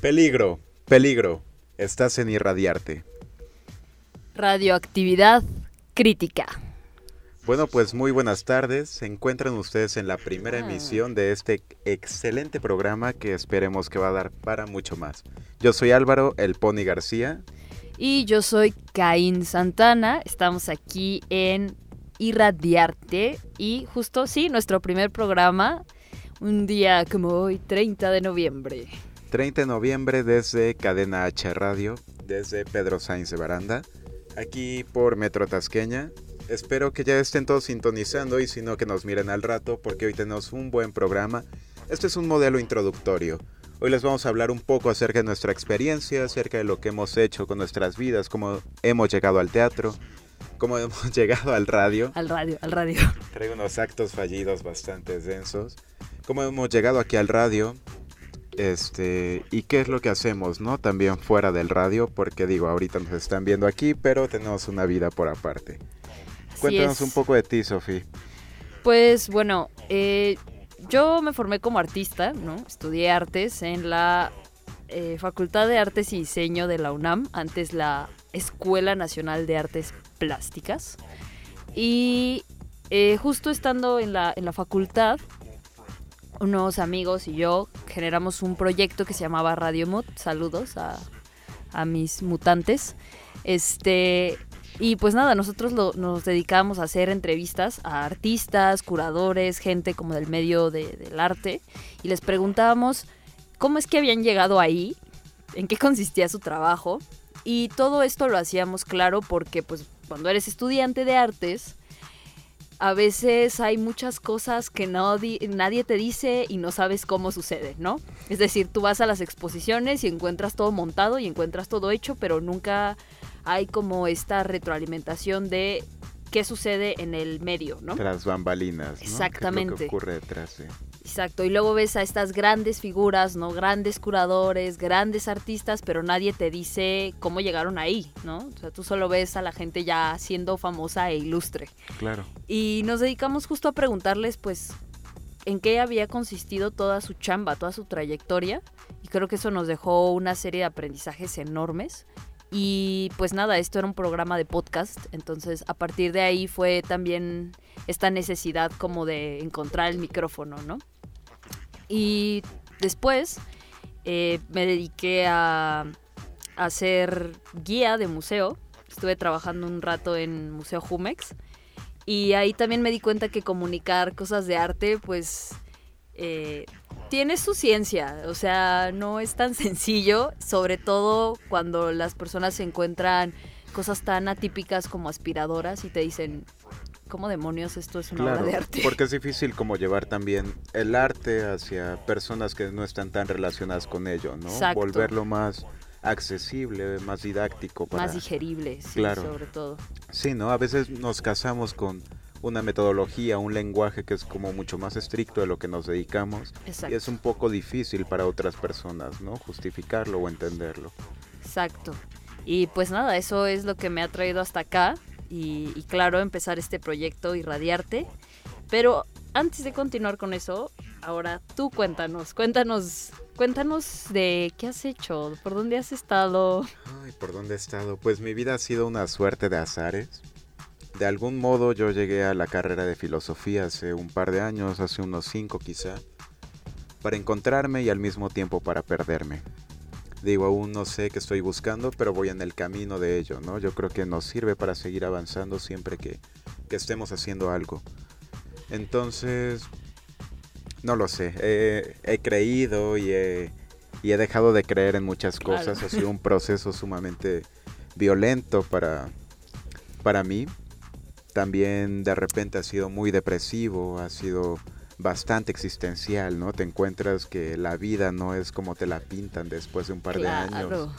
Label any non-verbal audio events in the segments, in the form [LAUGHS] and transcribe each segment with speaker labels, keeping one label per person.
Speaker 1: Peligro, peligro. Estás en irradiarte.
Speaker 2: Radioactividad crítica.
Speaker 1: Bueno, pues muy buenas tardes. Se encuentran ustedes en la primera emisión de este excelente programa que esperemos que va a dar para mucho más. Yo soy Álvaro, el Pony García.
Speaker 2: Y yo soy Caín Santana. Estamos aquí en Irradiarte. Y justo, sí, nuestro primer programa. Un día como hoy, 30 de noviembre.
Speaker 1: 30 de noviembre desde Cadena H Radio, desde Pedro Sainz de Baranda, aquí por Metro Tasqueña. Espero que ya estén todos sintonizando y si no que nos miren al rato porque hoy tenemos un buen programa. Este es un modelo introductorio. Hoy les vamos a hablar un poco acerca de nuestra experiencia, acerca de lo que hemos hecho con nuestras vidas, cómo hemos llegado al teatro, cómo [LAUGHS] hemos llegado al radio.
Speaker 2: Al radio, al radio.
Speaker 1: Traigo unos actos fallidos bastante densos. Cómo hemos llegado aquí al radio. Este, y qué es lo que hacemos, ¿no? También fuera del radio, porque digo, ahorita nos están viendo aquí, pero tenemos una vida por aparte.
Speaker 2: Así
Speaker 1: Cuéntanos
Speaker 2: es.
Speaker 1: un poco de ti, Sofi.
Speaker 2: Pues bueno, eh, yo me formé como artista, ¿no? Estudié artes en la eh, Facultad de Artes y Diseño de la UNAM, antes la Escuela Nacional de Artes Plásticas. Y eh, justo estando en la, en la facultad, unos amigos y yo generamos un proyecto que se llamaba Radio Mut. Saludos a, a mis mutantes. Este, y pues nada, nosotros lo- nos dedicábamos a hacer entrevistas a artistas, curadores, gente como del medio de- del arte, y les preguntábamos cómo es que habían llegado ahí, en qué consistía su trabajo, y todo esto lo hacíamos claro porque pues cuando eres estudiante de artes, a veces hay muchas cosas que no di- nadie te dice y no sabes cómo sucede, ¿no? Es decir, tú vas a las exposiciones y encuentras todo montado y encuentras todo hecho, pero nunca hay como esta retroalimentación de qué sucede en el medio, ¿no?
Speaker 1: Tras bambalinas, ¿no? ¿Qué es lo
Speaker 2: Exactamente.
Speaker 1: que ocurre detrás de...
Speaker 2: Exacto, y luego ves a estas grandes figuras, ¿no? Grandes curadores, grandes artistas, pero nadie te dice cómo llegaron ahí, ¿no? O sea, tú solo ves a la gente ya siendo famosa e ilustre.
Speaker 1: Claro.
Speaker 2: Y nos dedicamos justo a preguntarles, pues, en qué había consistido toda su chamba, toda su trayectoria. Y creo que eso nos dejó una serie de aprendizajes enormes. Y pues nada, esto era un programa de podcast, entonces a partir de ahí fue también esta necesidad como de encontrar el micrófono, ¿no? Y después eh, me dediqué a, a ser guía de museo. Estuve trabajando un rato en Museo Jumex. Y ahí también me di cuenta que comunicar cosas de arte, pues, eh, tiene su ciencia. O sea, no es tan [LAUGHS] sencillo, sobre todo cuando las personas se encuentran cosas tan atípicas como aspiradoras y te dicen, ¿cómo demonios esto es una
Speaker 1: Claro,
Speaker 2: obra de arte?
Speaker 1: porque es [LAUGHS] difícil como llevar también el arte hacia personas que no están tan relacionadas con ello, ¿no?
Speaker 2: Exacto.
Speaker 1: Volverlo más accesible, más didáctico para...
Speaker 2: Más digerible, sí,
Speaker 1: Claro.
Speaker 2: sobre todo.
Speaker 1: Sí, ¿no? A veces nos casamos con una metodología, un lenguaje que es como mucho más estricto de lo que nos dedicamos
Speaker 2: Exacto.
Speaker 1: y es un poco difícil para otras personas, ¿no? Justificarlo o entenderlo.
Speaker 2: Exacto. Y pues nada, eso es lo que me ha traído hasta acá. Y, y claro, empezar este proyecto Irradiarte. Pero antes de continuar con eso, ahora tú cuéntanos, cuéntanos, cuéntanos de qué has hecho, por dónde has estado.
Speaker 1: Ay, ¿por dónde he estado? Pues mi vida ha sido una suerte de azares. De algún modo yo llegué a la carrera de filosofía hace un par de años, hace unos cinco quizá, para encontrarme y al mismo tiempo para perderme. Digo, aún no sé qué estoy buscando, pero voy en el camino de ello, ¿no? Yo creo que nos sirve para seguir avanzando siempre que, que estemos haciendo algo. Entonces, no lo sé, he, he creído y he, y he dejado de creer en muchas
Speaker 2: Claro.
Speaker 1: cosas. Ha sido un proceso sumamente violento para, para mí. También de repente ha sido muy depresivo, ha sido bastante existencial, ¿no? Te encuentras que la vida no es como te la pintan después de un par de años.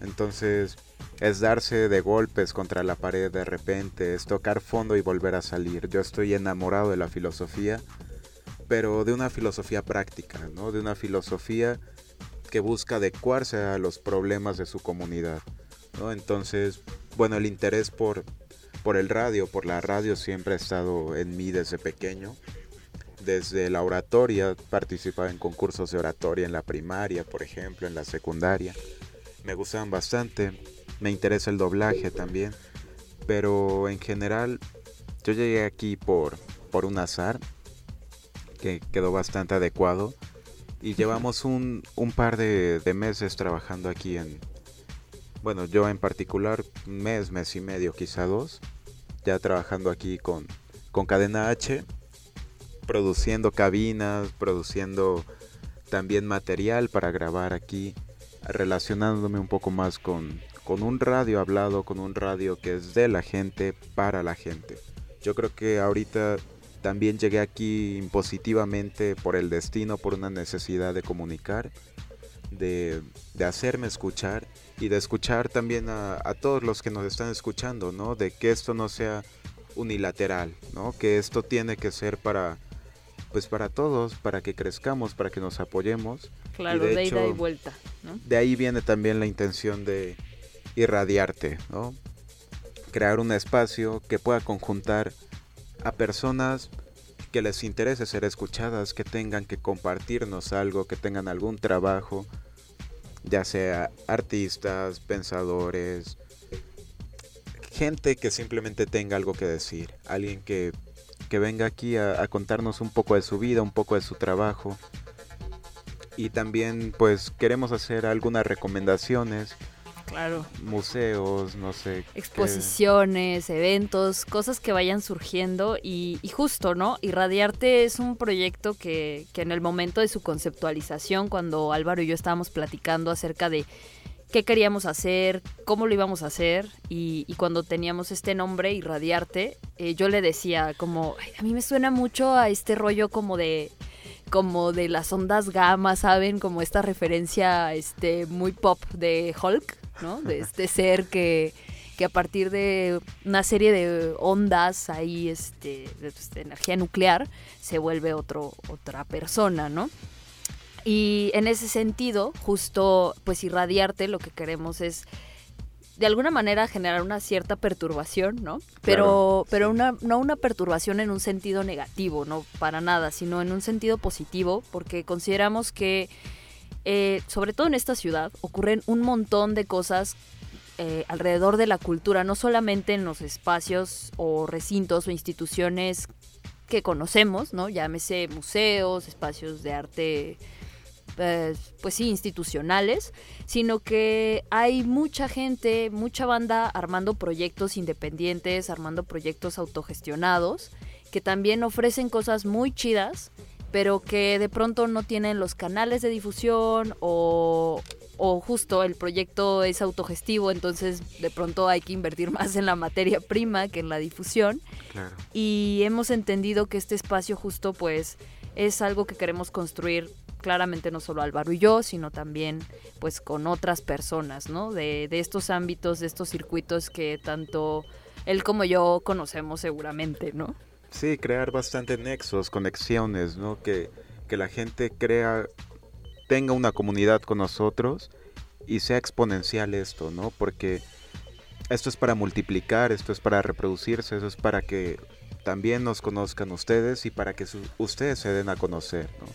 Speaker 1: Entonces, es darse de golpes contra la pared de repente, es tocar fondo y volver a salir. Yo estoy enamorado de la filosofía, pero de una filosofía práctica, ¿no? De una filosofía que busca adecuarse a los problemas de su comunidad, ¿no? Entonces, bueno, el interés por, por el radio, por la radio siempre ha estado en mí desde pequeño. desde la oratoria, participaba en concursos de oratoria en la primaria, por ejemplo, en la secundaria. Me gustaban bastante. Me interesa el doblaje también. Pero en general, yo llegué aquí por, por un azar que quedó bastante adecuado. Y llevamos un, un par de, de meses trabajando aquí en, bueno, yo en particular, mes, mes y medio, quizá dos, ya trabajando aquí con, con Cadena H, produciendo cabinas, produciendo también material para grabar aquí, relacionándome un poco más con, con un radio hablado, con un radio que es de la gente, para la gente. Yo creo que ahorita también llegué aquí impositivamente por el destino, por una necesidad de comunicar, de, de hacerme escuchar y de escuchar también a, a, todos los que nos están escuchando, ¿no? De que esto no sea unilateral, ¿no? Que esto tiene que ser para, pues para todos, para que crezcamos, para que nos apoyemos.
Speaker 2: Claro, de, de hecho, ida y vuelta, ¿no?
Speaker 1: De ahí viene también la intención de irradiarte, ¿no? Crear un espacio que pueda conjuntar a personas que les interese ser escuchadas, que tengan que compartirnos algo, que tengan algún trabajo, ya sea artistas, pensadores, gente que simplemente tenga algo que decir, alguien que, que venga aquí a, a, contarnos un poco de su vida, un poco de su trabajo. Y también pues queremos hacer algunas recomendaciones.
Speaker 2: Claro.
Speaker 1: Museos, no sé.
Speaker 2: Exposiciones, qué. eventos, cosas que vayan surgiendo y, y, justo, ¿no? Irradiarte es un proyecto que, que en el momento de su conceptualización, cuando Álvaro y yo estábamos platicando acerca de qué queríamos hacer, cómo lo íbamos a hacer y, y cuando teníamos este nombre, Irradiarte, eh, yo le decía como, a mí me suena mucho a este rollo como de como de las ondas gamma, ¿saben? Como esta referencia este muy pop de Hulk, ¿no? De este ser que, que a partir de una serie de ondas ahí este de, de energía nuclear se vuelve otro otra persona, ¿no? Y en ese sentido, justo pues irradiarte, lo que queremos es de alguna manera generar una cierta perturbación, ¿no? Pero, claro, pero sí. una, no una perturbación en un sentido negativo, no para nada, sino en un sentido positivo, porque consideramos que, eh, sobre todo en esta ciudad, ocurren un montón de cosas eh, alrededor de la cultura, no solamente en los espacios o recintos o instituciones que conocemos, ¿no? Llámese museos, espacios de arte pues, pues sí, institucionales, sino que hay mucha gente, mucha banda armando proyectos independientes, armando proyectos autogestionados, que también ofrecen cosas muy chidas, pero que de pronto no tienen los canales de difusión o, o justo el proyecto es autogestivo, entonces de pronto hay que invertir [LAUGHS] más en la materia prima que en la difusión.
Speaker 1: Claro.
Speaker 2: Y hemos entendido que este espacio justo pues es algo que queremos construir claramente no solo Álvaro y yo, sino también pues con otras personas, ¿no? De, de, estos ámbitos, de estos circuitos que tanto él como yo conocemos seguramente, ¿no?
Speaker 1: Sí, crear bastante nexos, conexiones, ¿no? Que, que la gente crea, tenga una comunidad con nosotros y sea exponencial esto, ¿no? Porque esto es para multiplicar, esto es para reproducirse, eso es para que también nos conozcan ustedes y para que ustedes se den a conocer, ¿no?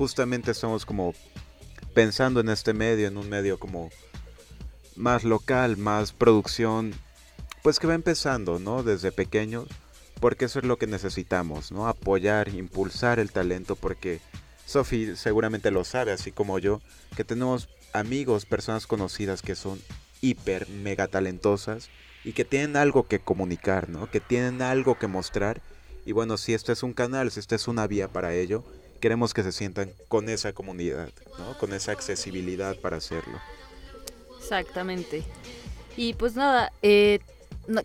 Speaker 1: justamente estamos como pensando en este medio, en un medio como más local, más producción, pues que va empezando, ¿no? Desde pequeños, porque eso es lo que necesitamos, ¿no? Apoyar, impulsar el talento, porque Sophie seguramente lo sabe, así como yo, que tenemos amigos, personas conocidas que son hiper, mega talentosas y que tienen algo que comunicar, ¿no? Que tienen algo que mostrar. Y bueno, si este es un canal, si esta es una vía para ello, queremos que se sientan con esa comunidad, ¿no? con esa accesibilidad para hacerlo.
Speaker 2: Exactamente. Y pues nada, eh,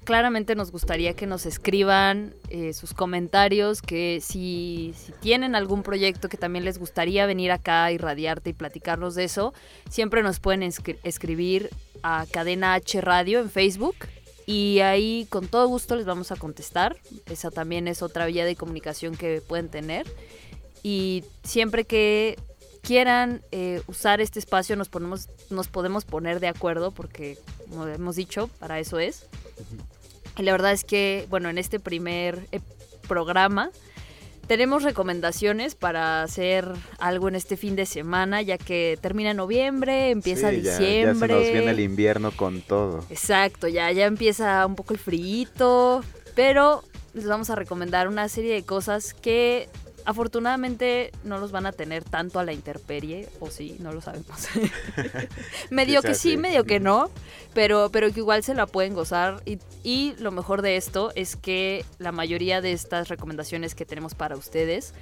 Speaker 2: claramente nos gustaría que nos escriban eh, sus comentarios, que si, si, tienen algún proyecto que también les gustaría venir acá y radiarte y platicarnos de eso, siempre nos pueden escribir a Cadena H Radio en Facebook. Y ahí con todo gusto les vamos a contestar. Esa también es otra vía de comunicación que pueden tener y siempre que quieran eh, usar este espacio nos ponemos nos podemos poner de acuerdo porque como hemos dicho para eso es y la verdad es que bueno en este primer eh, programa tenemos recomendaciones para hacer algo en este fin de semana, ya que termina noviembre, empieza
Speaker 1: Sí, ya-
Speaker 2: diciembre.
Speaker 1: Ya, se nos viene el invierno con todo.
Speaker 2: Exacto, ya, ya empieza un poco el frío, pero les vamos a recomendar una serie de cosas que afortunadamente no los van a tener tanto a la intemperie, o sí, no lo sabemos. [LAUGHS] [LAUGHS] medio que sí. medio que no, pero, pero que igual se la pueden gozar. Y, y lo mejor de esto es que la mayoría de estas recomendaciones que tenemos para ustedes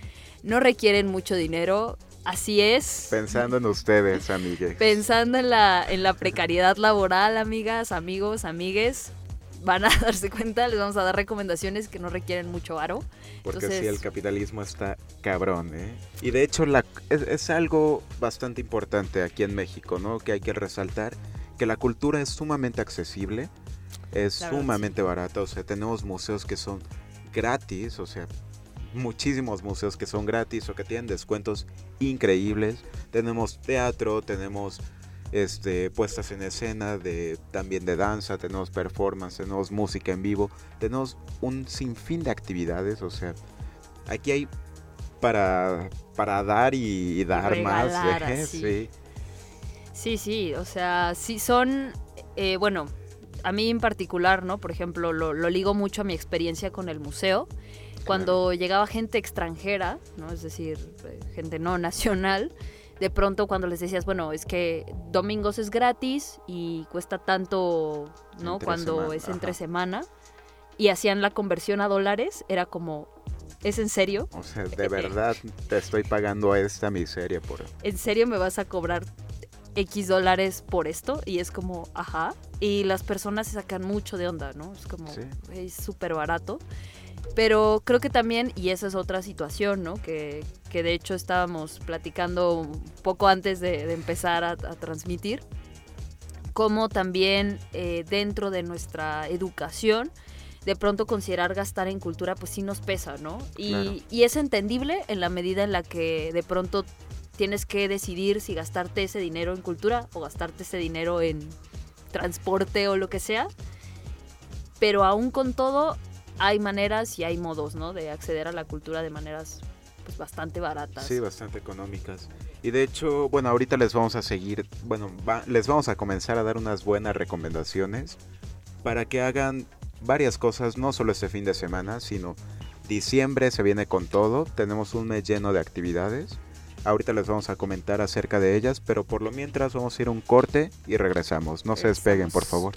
Speaker 2: no requieren mucho dinero. Así es.
Speaker 1: Pensando en ustedes, amigues.
Speaker 2: Pensando en la, en la precariedad laboral, amigas, amigos, amigues, van a [LAUGHS] darse cuenta, les vamos a dar recomendaciones que no requieren mucho aro.
Speaker 1: Porque
Speaker 2: Entonces-
Speaker 1: sí, el capitalismo está cabrón, ¿eh? Y de hecho la, es, es algo bastante importante aquí en México, ¿no? Que hay que resaltar que la cultura es sumamente accesible, es sumamente barata, o sea, tenemos museos que son gratis, o sea, muchísimos museos que son gratis o que tienen descuentos increíbles. Tenemos teatro, tenemos este, puestas en escena de también de danza, tenemos performance, tenemos música en vivo, tenemos un sinfín de actividades, o sea, aquí hay para, para dar y, y dar
Speaker 2: regalar, [LAUGHS]
Speaker 1: más, ¿eh? sí.
Speaker 2: Sí, sí, o sea, sí son, eh, bueno, a mí en particular, ¿no? Por ejemplo, lo, lo ligo mucho a mi experiencia con el museo. Cuando llegaba gente extranjera, ¿no? Es decir, eh, gente no nacional, de pronto cuando les decías, bueno, es que domingos es gratis y cuesta tanto, ¿no?
Speaker 1: Entre
Speaker 2: cuando
Speaker 1: semana,
Speaker 2: es entre
Speaker 1: ajá.
Speaker 2: semana, y hacían la conversión a dólares, era como, ¿es en serio?
Speaker 1: O sea, de verdad te estoy pagando esta miseria por...
Speaker 2: ¿en serio me vas a cobrar X dólares por esto? Y es como, ajá. Y las personas se sacan mucho de onda, ¿no? Es como,
Speaker 1: Sí.
Speaker 2: "Güey, es súper barato. Pero creo que también, y esa es otra situación, ¿no? Que, que de hecho estábamos platicando un poco antes de, de empezar a, a transmitir, como también eh, dentro de nuestra educación, de pronto considerar gastar en cultura, pues sí nos pesa, ¿no? Y,
Speaker 1: Claro.
Speaker 2: y es entendible en la medida en la que de pronto tienes que decidir si gastarte ese dinero en cultura o gastarte ese dinero en transporte o lo que sea. Pero aún con todo, hay maneras y hay modos, ¿no? De acceder a la cultura de maneras pues bastante baratas.
Speaker 1: Sí, bastante económicas. Y de hecho, bueno, ahorita les vamos a seguir, bueno, va- les vamos a comenzar a dar unas buenas recomendaciones para que hagan varias cosas, no solo este fin de semana, sino diciembre se viene con todo, tenemos un mes lleno de actividades. Ahorita les vamos a comentar acerca de ellas, pero por lo mientras vamos a ir a un corte y regresamos. No se despeguen, por favor.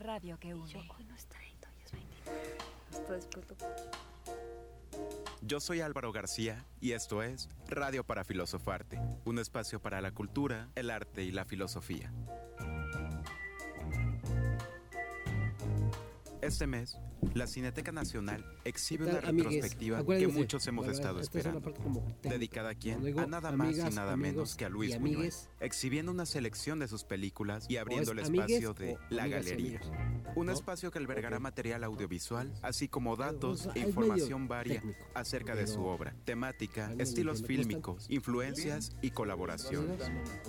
Speaker 3: La radio que une.
Speaker 2: Yo hoy no es 30, hoy es 29. Hasta después lo-
Speaker 4: Yo soy Álvaro García y esto es Radio para Filosofarte, un espacio para la cultura, el arte y la filosofía. Este mes, la Cineteca Nacional exhibe
Speaker 5: ¿Qué
Speaker 4: una
Speaker 5: amigues?
Speaker 4: retrospectiva que muchos hemos
Speaker 5: verdad,
Speaker 4: estado
Speaker 5: es
Speaker 4: esperando.
Speaker 5: como.
Speaker 4: Dedicada a quién?
Speaker 5: Cuando digo
Speaker 4: A nada más y nada menos que a Luis Buñuel,
Speaker 5: amigues,
Speaker 4: exhibiendo una selección de sus películas y abriendo el
Speaker 5: amigues
Speaker 4: espacio de La Galería. Un
Speaker 5: ¿no?
Speaker 4: espacio que albergará material audiovisual, así como datos
Speaker 5: o sea,
Speaker 4: e información varia
Speaker 5: técnico,
Speaker 4: acerca de su obra, temática, estilos fílmicos, influencias y colaboraciones.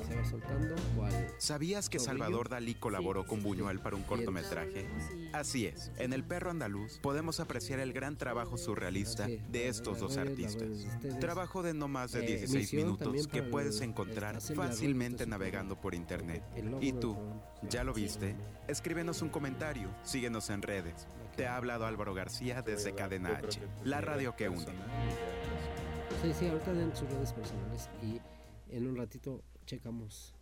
Speaker 5: Se va soltando cual
Speaker 4: ¿Sabías que. Salvador Dalí colaboró
Speaker 2: Sí,
Speaker 4: con Buñuel
Speaker 5: sí.
Speaker 4: para un cortometraje?
Speaker 2: Sí.
Speaker 4: Así es, en El Perro Andaluz podemos apreciar el gran trabajo surrealista de estos dos artistas. Trabajo de no más de
Speaker 5: Eh,
Speaker 4: 16
Speaker 5: misión
Speaker 4: minutos que puedes encontrar fácilmente navegando por internet. ¿Y tú? ¿Ya lo viste?
Speaker 5: no,
Speaker 4: Escríbenos un comentario, síguenos en redes. Te ha hablado Álvaro García desde Cadena H, la radio que une.
Speaker 5: Sí, sí, ahorita den sus redes personales y en un ratito checamos.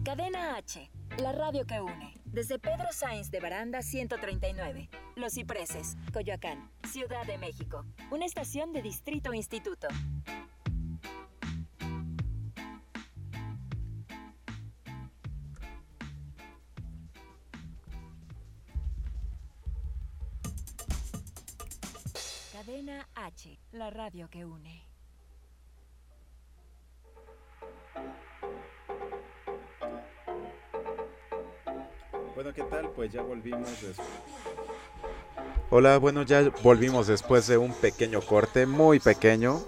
Speaker 3: Cadena H, la radio que une. Desde Pedro Sainz de Baranda 139, Los Cipreses, Coyoacán, Ciudad de México. Una estación de Distrito Instituto. Cadena H, la radio que une.
Speaker 1: Bueno, ¿qué tal? Pues ya volvimos después. Hola, bueno, ya volvimos después de un pequeño corte, muy pequeño.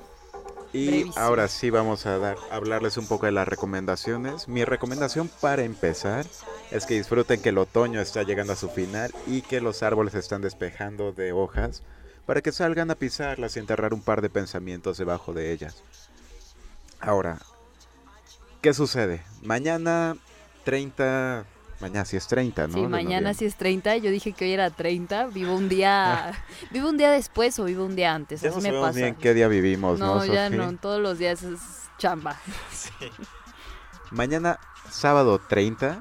Speaker 1: Y
Speaker 2: Brevísimo.
Speaker 1: ahora sí vamos a dar, hablarles un poco de las recomendaciones. Mi recomendación para empezar es que disfruten que el otoño está llegando a su final y que los árboles se están despejando de hojas para que salgan a pisarlas y enterrar un par de pensamientos debajo de ellas. Ahora, ¿qué sucede? Mañana 30... Mañana sí es 30, ¿no?
Speaker 2: Sí,
Speaker 1: De
Speaker 2: mañana
Speaker 1: noviembre.
Speaker 2: sí es 30. Yo dije que hoy era 30. Vivo un día. [LAUGHS] [LAUGHS] vivo un día después o vivo un día antes.
Speaker 1: Ya
Speaker 2: Así
Speaker 1: no
Speaker 2: me pasa.
Speaker 1: qué día vivimos, ¿no?
Speaker 2: no, ya no. Todos los días es chamba. [LAUGHS]
Speaker 1: Mañana, sábado 30,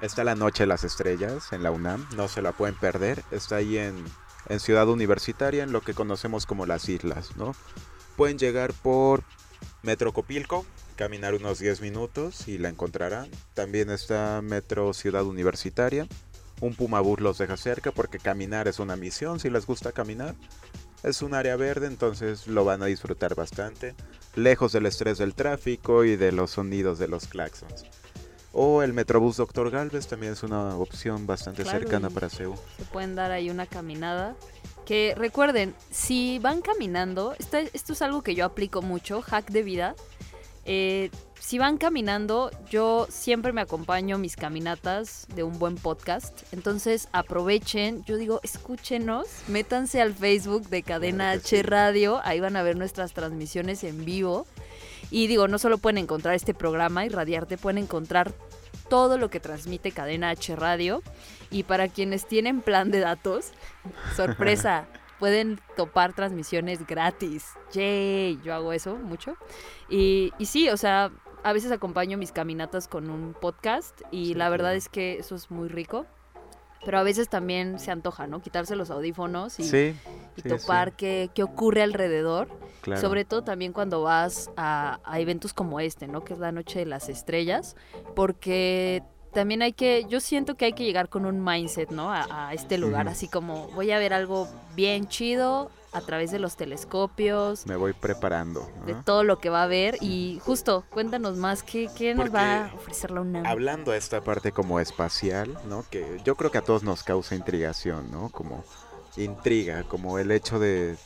Speaker 1: está la Noche de las Estrellas en la UNAM. No se la pueden perder. Está ahí en, en Ciudad Universitaria, en lo que conocemos como las islas, ¿no? Pueden llegar por Metro Copilco, caminar unos 10 minutos y la encontrarán. También está Metro Ciudad Universitaria. Un Pumabús los deja cerca porque caminar es una misión si les gusta caminar. Es un área verde, entonces lo van a disfrutar bastante, lejos del estrés del tráfico y de los sonidos de los claxons. O el Metrobús Dr. Galvez también es una opción bastante
Speaker 2: Claro,
Speaker 1: cercana para Seúl.
Speaker 2: Se pueden dar ahí una caminada. Que recuerden, si van caminando, esto, esto es algo que yo aplico mucho, hack de vida. Eh, si van caminando, yo siempre me acompaño mis caminatas de un buen podcast. Entonces aprovechen, yo digo, escúchenos, métanse al Facebook de Cadena
Speaker 1: Claro
Speaker 2: H. Radio, ahí van a ver nuestras transmisiones en vivo. Y digo, no solo pueden encontrar este programa y radiarte, pueden encontrar todo lo que transmite Cadena H Radio. Y para quienes tienen plan de datos, sorpresa, [LAUGHS] pueden topar transmisiones gratis. Yay, yo hago eso mucho. Y, y sí, o sea, a veces acompaño mis caminatas con un podcast y
Speaker 1: Sí,
Speaker 2: la verdad
Speaker 1: claro.
Speaker 2: es que eso es muy rico. Pero a veces también se antoja, ¿no? Quitarse los audífonos y,
Speaker 1: Sí,
Speaker 2: y
Speaker 1: sí,
Speaker 2: topar
Speaker 1: sí,
Speaker 2: qué, qué ocurre alrededor.
Speaker 1: claro.
Speaker 2: Sobre todo también cuando vas a, a eventos como este, ¿no? Que es la Noche de las Estrellas. Porque también hay que, yo siento que hay que llegar con un mindset, ¿no? A, a este lugar, así como voy a ver algo bien chido a través de los telescopios,
Speaker 1: Me voy preparando.
Speaker 2: de todo lo que va a ver. Y justo, cuéntanos más, ¿qué, qué nos va a ofrecer la UNAM?
Speaker 1: Hablando de esta parte como espacial, ¿no? Que yo creo que a todos nos causa intrigación, ¿no? Como intriga, como el hecho de,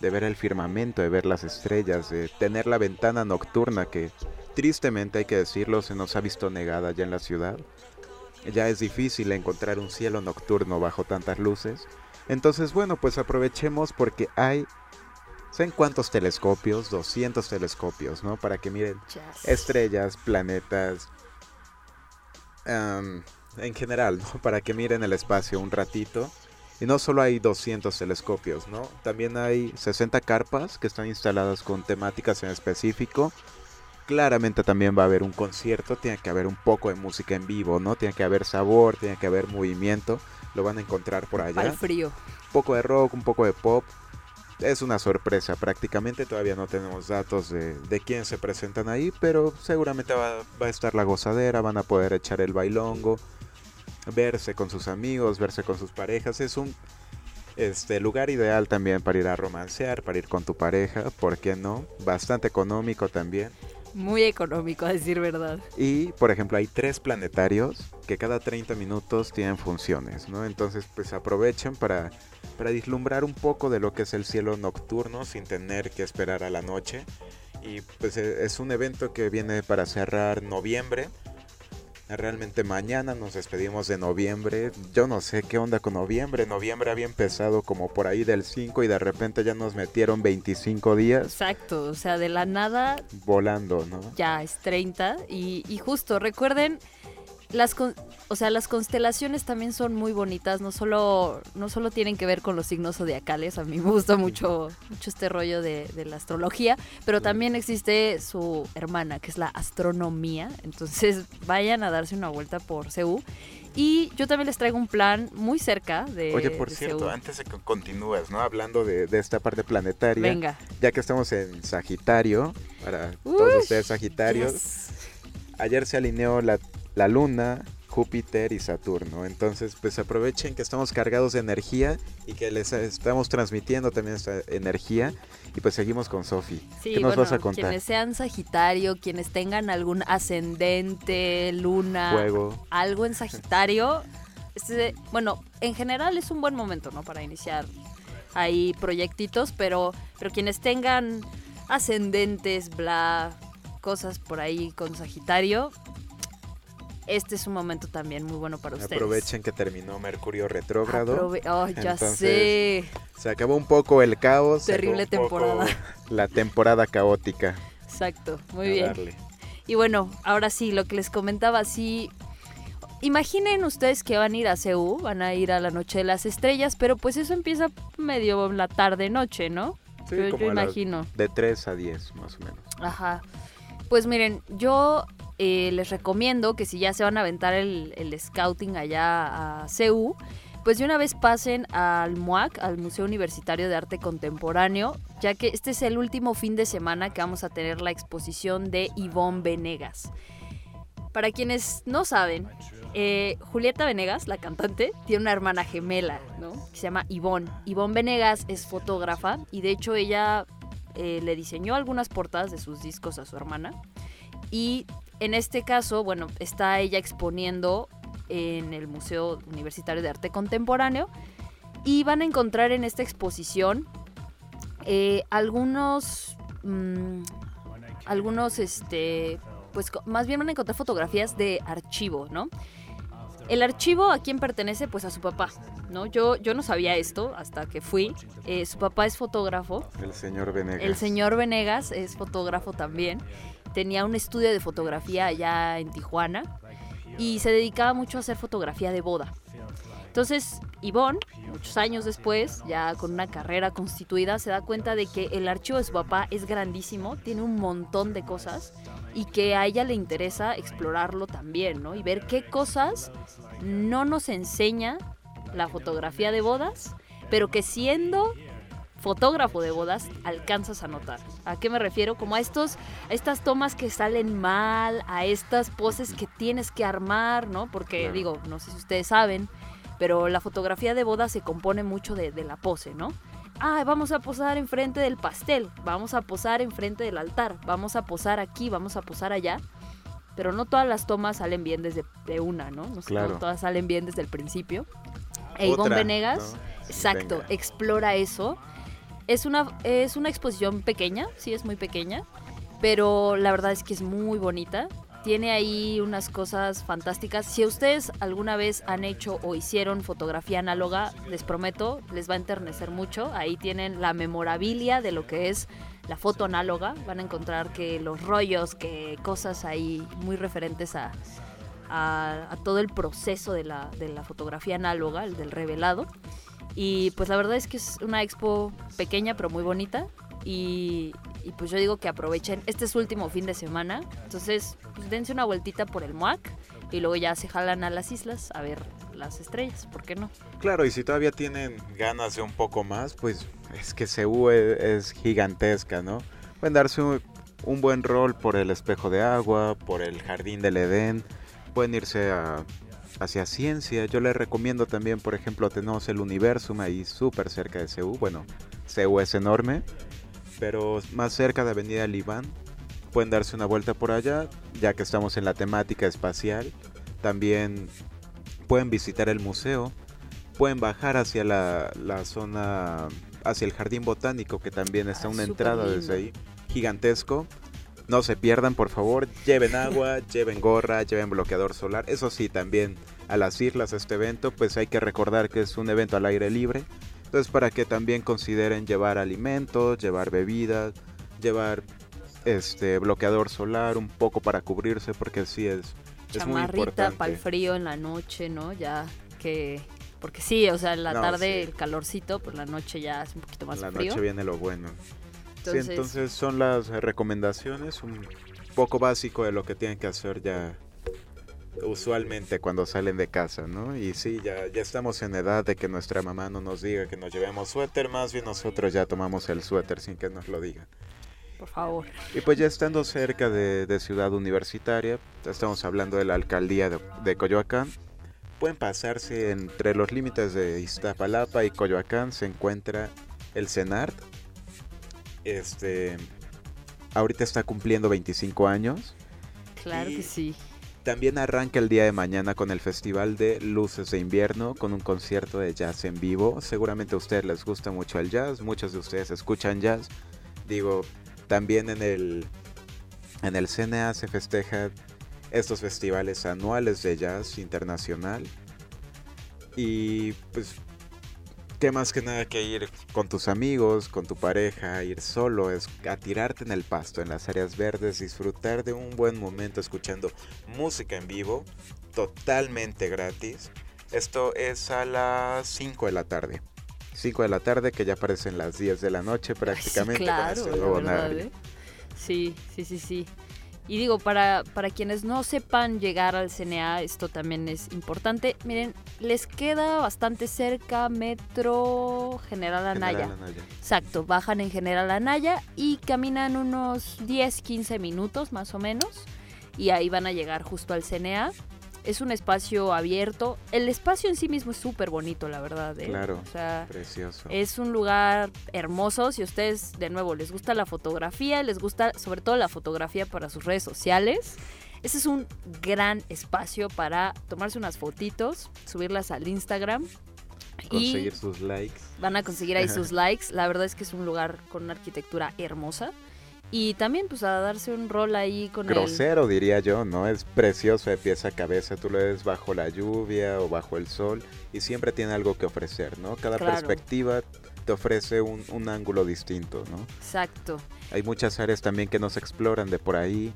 Speaker 1: de ver el firmamento, de ver las estrellas, de tener la ventana nocturna que tristemente hay que decirlo, se nos ha visto negada ya en la ciudad. Ya es difícil encontrar un cielo nocturno bajo tantas luces. Entonces, bueno, pues aprovechemos porque hay... ¿Saben cuántos telescopios? 200 telescopios, ¿no? Para que miren estrellas, planetas, am, en general, ¿no? [LAUGHS] Para que miren el espacio un ratito. Y no solo hay 200 telescopios, ¿no? También hay 60 carpas que están instaladas con temáticas en específico. Claramente también va a haber un concierto, tiene que haber un poco de música en vivo, ¿no? Tiene que haber sabor, tiene que haber movimiento. Lo van a encontrar por allá
Speaker 2: el frío.
Speaker 1: un poco de rock, un poco de pop. Es una sorpresa, prácticamente todavía no tenemos datos de, de quién se presentan ahí, pero seguramente va, va a estar la gozadera, van a poder echar el bailongo, verse con sus amigos, verse con sus parejas. Es un este lugar ideal también para ir a romancear, para ir con tu pareja, ¿por qué no? Bastante económico también.
Speaker 2: Muy económico, a decir verdad.
Speaker 1: Y, por ejemplo, hay tres planetarios que cada 30 minutos tienen funciones, ¿no? Entonces, pues aprovechen para, para vislumbrar un poco de lo que es el cielo nocturno sin tener que esperar a la noche. Y pues e- es un evento que viene para cerrar noviembre. Realmente mañana nos despedimos de noviembre. Yo no sé qué onda con noviembre. Noviembre había empezado como por ahí del 5 y de repente ya nos metieron 25 días
Speaker 2: Exacto, o sea, de la nada
Speaker 1: volando, ¿no?
Speaker 2: ya es 30 y, y justo recuerden las con- o sea las constelaciones también son muy bonitas no solo no solo tienen que ver con los signos zodiacales a mí me gusta mucho mucho este rollo de, de la astrología pero también existe su hermana que es la astronomía entonces [LAUGHS] vayan a darse una vuelta por CEU y yo también les traigo un plan muy cerca de
Speaker 1: Oye, por
Speaker 2: de
Speaker 1: cierto, antes de que continúes, ¿no? Hablando de, de esta parte planetaria,
Speaker 2: venga.
Speaker 1: ya que estamos en Sagitario, para
Speaker 2: Uy,
Speaker 1: todos ustedes Sagitarios,
Speaker 2: yes.
Speaker 1: Ayer se alineó la, la Luna, Júpiter y Saturno. Entonces, pues aprovechen que estamos cargados de energía y que les estamos transmitiendo también esta energía. Y pues seguimos con Sofi.
Speaker 2: Sí,
Speaker 1: ¿Qué nos
Speaker 2: bueno,
Speaker 1: vas a contar?
Speaker 2: quienes sean Sagitario, quienes tengan algún ascendente, luna,
Speaker 1: Fuego.
Speaker 2: algo en Sagitario, este, bueno, en general es un buen momento, ¿no? Para iniciar ahí proyectitos, pero, pero quienes tengan ascendentes, bla, cosas por ahí con Sagitario, este es un momento también muy bueno para ustedes.
Speaker 1: Aprovechen que terminó Mercurio retrógrado.
Speaker 2: Aprove- oh, ya
Speaker 1: Entonces,
Speaker 2: sé.
Speaker 1: Se acabó un poco el caos.
Speaker 2: Terrible temporada.
Speaker 1: La temporada caótica.
Speaker 2: Exacto, muy
Speaker 1: A
Speaker 2: bien.
Speaker 1: darle.
Speaker 2: Y bueno, ahora sí, lo que les comentaba, sí. Imaginen ustedes que van a ir a CEU, van a ir a la Noche de las Estrellas, pero pues eso empieza medio la tarde-noche, ¿no?
Speaker 1: Sí,
Speaker 2: yo
Speaker 1: como
Speaker 2: yo imagino.
Speaker 1: De 3 a 10, más o menos.
Speaker 2: Ajá. Pues miren, yo eh, les recomiendo que si ya se van a aventar el, scouting allá a CEU, pues de una vez pasen al MUAC, al Museo Universitario de Arte Contemporáneo, ya que este es el último fin de semana que vamos a tener la exposición de Ivonne Venegas. Para quienes no saben, eh, Julieta Venegas, la cantante, tiene una hermana gemela, ¿no? Que se llama Ivonne. Ivonne Venegas es fotógrafa y de hecho ella eh, le diseñó algunas portadas de sus discos a su hermana. Y en este caso, bueno, está ella exponiendo en el Museo Universitario de Arte Contemporáneo y van a encontrar en esta exposición eh, algunos, mm, algunos, este, pues más bien van a encontrar fotografías de archivo, ¿no? El archivo a quién pertenece, pues a su papá, ¿no? Yo, yo no sabía esto hasta que fui. Eh, su papá es fotógrafo,
Speaker 1: El señor Venegas.
Speaker 2: el señor Venegas es fotógrafo también. Tenía un estudio de fotografía allá en Tijuana y se dedicaba mucho a hacer fotografía de boda. Entonces, Ivonne, muchos años después, ya con una carrera constituida, se da cuenta de que el archivo de su papá es grandísimo, tiene un montón de cosas y que a ella le interesa explorarlo también, ¿no? Y ver qué cosas no nos enseña la fotografía de bodas, pero que siendo fotógrafo de bodas alcanzas a notar. ¿A qué me refiero? Como a estos a estas tomas que salen mal, a estas poses que tienes que armar, ¿no? Porque
Speaker 1: Claro.
Speaker 2: digo, no sé si ustedes saben, pero la fotografía de boda se compone mucho de, de la pose, ¿no? Ah, vamos a posar enfrente del pastel, vamos a posar enfrente del altar, vamos a posar aquí, vamos a posar allá. Pero no todas las tomas salen bien desde de una, ¿no? No,
Speaker 1: Claro.
Speaker 2: no todas salen bien desde el principio. E Ivonne
Speaker 1: Otra,
Speaker 2: Venegas,
Speaker 1: ¿no?
Speaker 2: exacto,
Speaker 1: Venga.
Speaker 2: explora eso. Es una, es una exposición pequeña, sí es muy pequeña, pero la verdad es que es muy bonita. Tiene ahí unas cosas fantásticas. Si ustedes alguna vez han hecho o hicieron fotografía análoga, les prometo, les va a enternecer mucho. Ahí tienen la memorabilia de lo que es la foto análoga. Van a encontrar que los rollos, que cosas ahí muy referentes a, a, a todo el proceso de la, de la fotografía análoga, el del revelado. Y pues la verdad es que es una expo pequeña pero muy bonita. Y, y pues yo digo que aprovechen. Este es su último fin de semana. Entonces, pues dense una vueltita por el MUAC. Y luego ya se jalan a las islas a ver las estrellas. ¿Por qué no?
Speaker 1: Claro, y si todavía tienen ganas de un poco más, pues es que Ceú es, es gigantesca, ¿no? Pueden darse un, un buen rol por el espejo de agua, por el jardín del Edén, pueden irse a, hacia ciencia. Yo les recomiendo también, por ejemplo, tenemos el Universum ahí súper cerca de Ceú. Bueno, Ceú es enorme, pero más cerca de Avenida Libán. Pueden darse una vuelta por allá, ya que estamos en la temática espacial. También pueden visitar el museo, pueden bajar hacia la, la zona, hacia el jardín botánico, que también está
Speaker 2: Ah,
Speaker 1: una entrada
Speaker 2: lindo.
Speaker 1: desde ahí, gigantesco. No se pierdan, por favor, lleven agua, [LAUGHS] lleven gorra, lleven bloqueador solar. Eso sí, también a las islas este evento, pues hay que recordar que es un evento al aire libre. Entonces, para que también consideren llevar alimentos, llevar bebidas, llevar este bloqueador solar, un poco para cubrirse, porque sí es, es muy
Speaker 2: Chamarrita
Speaker 1: importante.
Speaker 2: para el frío en la noche, ¿no? Ya que... Porque sí, o sea, en la
Speaker 1: No,
Speaker 2: tarde
Speaker 1: sí.
Speaker 2: el calorcito, pues la noche ya es un poquito más
Speaker 1: la
Speaker 2: frío.
Speaker 1: noche viene lo bueno.
Speaker 2: Entonces,
Speaker 1: sí, entonces son las recomendaciones, un poco básico de lo que tienen que hacer ya usualmente cuando salen de casa, ¿no? Y sí, ya, ya estamos en edad de que nuestra mamá no nos diga que nos llevemos suéter, más bien nosotros ya tomamos el suéter sin que nos lo diga.
Speaker 2: por favor.
Speaker 1: Y pues ya estando cerca de, de Ciudad Universitaria, estamos hablando de la alcaldía de, de Coyoacán, pueden pasarse entre los límites de Iztapalapa y Coyoacán, se encuentra el CENART. Este, ahorita está cumpliendo 25 años.
Speaker 2: Claro
Speaker 1: Y-
Speaker 2: que sí.
Speaker 1: También arranca el día de mañana con el Festival de Luces de Invierno, con un concierto de jazz en vivo. Seguramente a ustedes les gusta mucho el jazz, muchos de ustedes escuchan jazz. Digo, también en el, en el CNA se festejan estos festivales anuales de jazz internacional. Y pues, qué más que nada que ir con tus amigos, con tu pareja, ir solo, es a tirarte en el pasto, en las áreas verdes, disfrutar de un buen momento escuchando música en vivo, totalmente gratis. Esto es a las 5 de la tarde. 5 de la tarde, que ya parecen las 10 de la noche prácticamente.
Speaker 2: Sí, claro,
Speaker 1: con este nuevo
Speaker 2: verdad. ¿eh? Sí, sí, sí, sí. Y digo, para, para quienes no sepan llegar al CNA, esto también es importante. Miren, les queda bastante cerca Metro General Anaya.
Speaker 1: General Anaya.
Speaker 2: Exacto, bajan en General Anaya y caminan unos 10, 15 minutos más o menos. Y ahí van a llegar justo al CNA. Es un espacio abierto. El espacio en sí mismo es súper bonito, la verdad. ¿eh?
Speaker 1: Claro.
Speaker 2: O sea,
Speaker 1: Precioso.
Speaker 2: es un lugar hermoso. Si a ustedes, de nuevo, les gusta la fotografía, les gusta sobre todo la fotografía para sus redes sociales, ese es un gran espacio para tomarse unas fotitos, subirlas al Instagram.
Speaker 1: Conseguir
Speaker 2: Y
Speaker 1: sus likes.
Speaker 2: van a conseguir ahí [LAUGHS] sus likes. La verdad es que es un lugar con una arquitectura hermosa. Y también pues a darse un rol ahí con el...
Speaker 1: Grosero diría yo, ¿no? Es precioso de pieza a cabeza, tú lo ves bajo la lluvia o bajo el sol y siempre tiene algo que ofrecer, ¿no? Cada
Speaker 2: Claro.
Speaker 1: perspectiva te ofrece un, un ángulo distinto, ¿no?
Speaker 2: Exacto.
Speaker 1: Hay muchas áreas también que nos exploran de por ahí.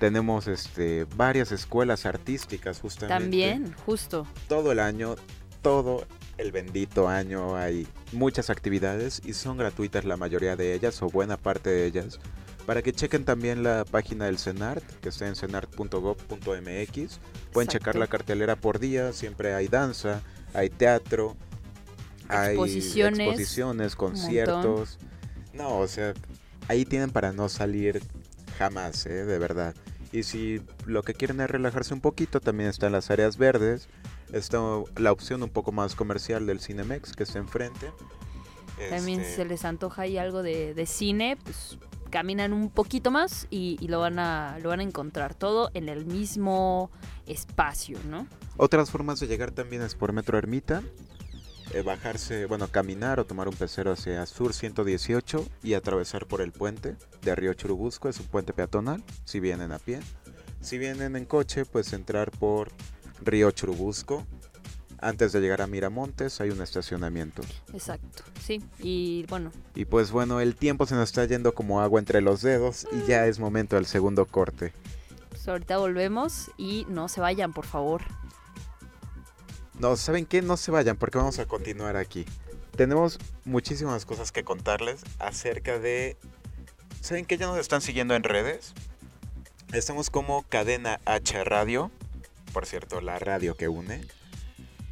Speaker 1: Tenemos este, varias escuelas artísticas justamente.
Speaker 2: También, justo.
Speaker 1: Todo el año, todo el bendito año hay muchas actividades y son gratuitas la mayoría de ellas o buena parte de ellas. Para que chequen también la página del CENART, que está en cenart.gov.mx. Pueden checar la cartelera por día, siempre hay danza, hay teatro, hay
Speaker 2: Exposiciones,
Speaker 1: exposiciones,
Speaker 2: montón.
Speaker 1: conciertos. No, o sea, ahí tienen para no salir jamás, ¿eh? de verdad. Y si lo que quieren es relajarse un poquito, también están las áreas verdes. Está la opción un poco más comercial del Cinemex, que está enfrente.
Speaker 2: También
Speaker 1: Este,
Speaker 2: se les antoja ahí algo de, de cine, pues caminan un poquito más y, lo, van a, lo van a encontrar todo en el mismo espacio, ¿no?
Speaker 1: Otras formas de llegar también es por Metro Ermita. eh, bajarse, bueno, caminar o tomar un pecero hacia Sur 118 y atravesar por el puente de Río Churubusco, es un puente peatonal, si vienen a pie. Si vienen en coche, pues entrar por Río Churubusco. Antes de llegar a Miramontes hay un estacionamiento.
Speaker 2: Exacto, sí. Y bueno,
Speaker 1: Y pues bueno, el tiempo se nos está yendo como agua entre los dedos y ya es momento del segundo corte.
Speaker 2: pues ahorita volvemos y no se vayan, por favor.
Speaker 1: No, ¿saben qué? No se vayan porque vamos a continuar aquí. Tenemos muchísimas cosas que contarles acerca de... ¿Saben que ya nos están siguiendo en redes? Estamos como Cadena H Radio, por cierto, la radio que une.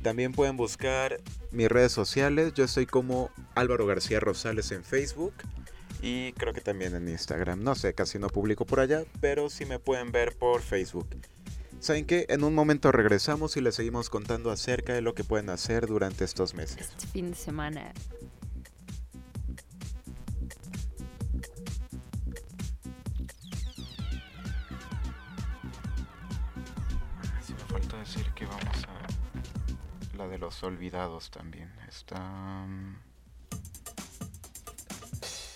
Speaker 1: También pueden buscar mis redes sociales. Yo estoy como Álvaro García Rosales en Facebook y creo que también en Instagram. No sé, casi no publico por allá, pero sí me pueden ver por Facebook. ¿Saben qué? En un momento regresamos y les seguimos contando acerca de lo que pueden hacer durante estos meses.
Speaker 2: Este fin de semana.
Speaker 1: Olvidados también. Está mm,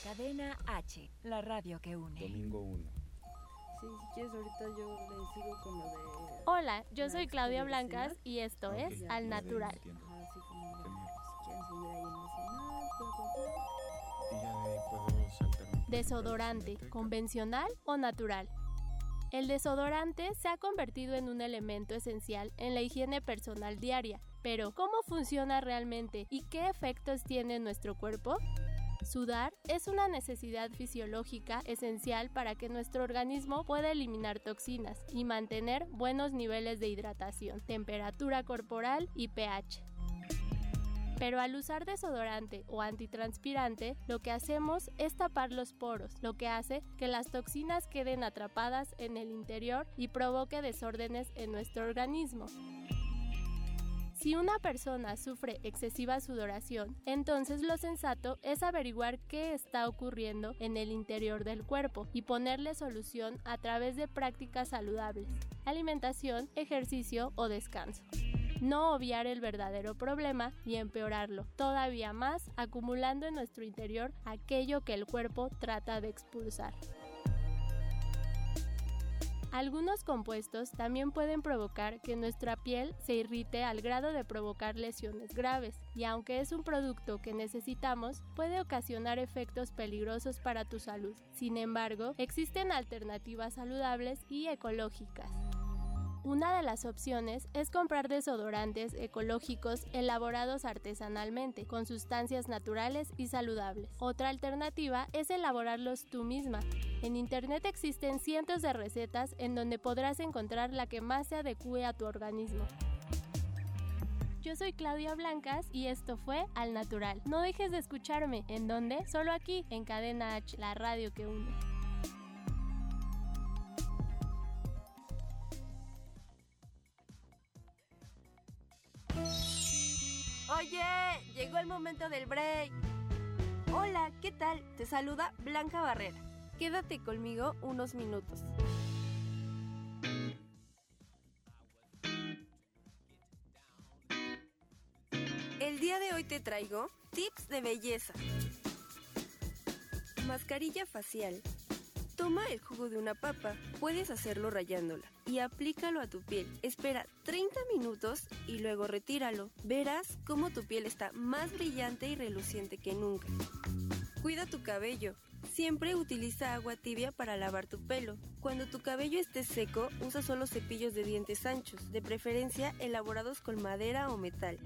Speaker 3: Cadena H, la radio que une.
Speaker 1: domingo 1.
Speaker 2: Sí, si quieres ahorita yo le sigo con lo de...
Speaker 6: Hola, yo soy Claudia Blancas y esto es Al Natural.
Speaker 2: así como de, si quieren seguir ahí en el cenar, bla, bla, bla.
Speaker 1: Y ya de ahí puedo saltarme.
Speaker 6: Desodorante, convencional o natural. El desodorante se ha convertido en un elemento esencial en la higiene personal diaria, pero ¿cómo funciona realmente y qué efectos tiene en nuestro cuerpo? Sudar es una necesidad fisiológica esencial para que nuestro organismo pueda eliminar toxinas y mantener buenos niveles de hidratación, temperatura corporal y pH. Pero al usar desodorante o antitranspirante, lo que hacemos es tapar los poros, lo que hace que las toxinas queden atrapadas en el interior y provoque desórdenes en nuestro organismo. Si una persona sufre excesiva sudoración, entonces lo sensato es averiguar qué está ocurriendo en el interior del cuerpo y ponerle solución a través de prácticas saludables, alimentación, ejercicio o descanso no obviar el verdadero problema y empeorarlo todavía más, acumulando en nuestro interior aquello que el cuerpo trata de expulsar. Algunos compuestos también pueden provocar que nuestra piel se irrite al grado de provocar lesiones graves, y aunque es un producto que necesitamos, puede ocasionar efectos peligrosos para tu salud. Sin embargo, existen alternativas saludables y ecológicas. Una de las opciones es comprar desodorantes ecológicos elaborados artesanalmente, con sustancias naturales y saludables. Otra alternativa es elaborarlos tú misma. En Internet existen cientos de recetas en donde podrás encontrar la que más se adecue a tu organismo. Yo soy Claudia Blancas y esto fue Al Natural. No dejes de escucharme. ¿En dónde? Solo aquí, en Cadena H, la radio que une.
Speaker 7: Oye, llegó el momento del break. Hola, ¿qué tal? Te saluda Blanca Barrera. Quédate conmigo unos minutos. El día de hoy te traigo tips de belleza. Mascarilla facial. Toma el jugo de una papa, puedes hacerlo rayándola y aplícalo a tu piel. Espera 30 minutos y luego retíralo. Verás cómo tu piel está más brillante y reluciente que nunca. Cuida tu cabello. Siempre utiliza agua tibia para lavar tu pelo. Cuando tu cabello esté seco, usa solo cepillos de dientes anchos, de preferencia elaborados con madera o metal.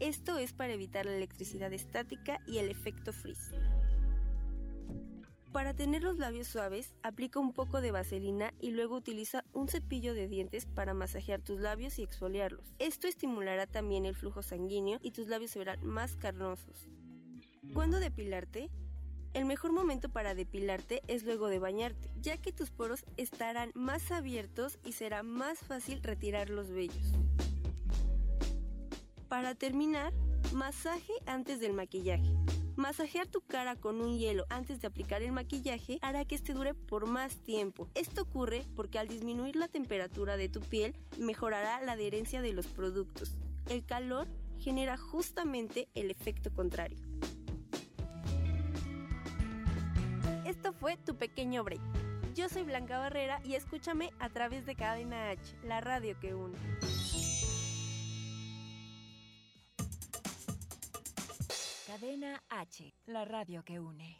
Speaker 7: Esto es para evitar la electricidad estática y el efecto frizz. Para tener los labios suaves, aplica un poco de vaselina y luego utiliza un cepillo de dientes para masajear tus labios y exfoliarlos. Esto estimulará también el flujo sanguíneo y tus labios se verán más carnosos. ¿Cuándo depilarte? El mejor momento para depilarte es luego de bañarte, ya que tus poros estarán más abiertos y será más fácil retirar los vellos. Para terminar, masaje antes del maquillaje. Masajear tu cara con un hielo antes de aplicar el maquillaje hará que este dure por más tiempo. Esto ocurre porque al disminuir la temperatura de tu piel mejorará la adherencia de los productos. El calor genera justamente el efecto contrario. Esto fue tu pequeño break. Yo soy Blanca Barrera y escúchame a través de Cadena H, la radio que une.
Speaker 3: Cadena H, la radio que une.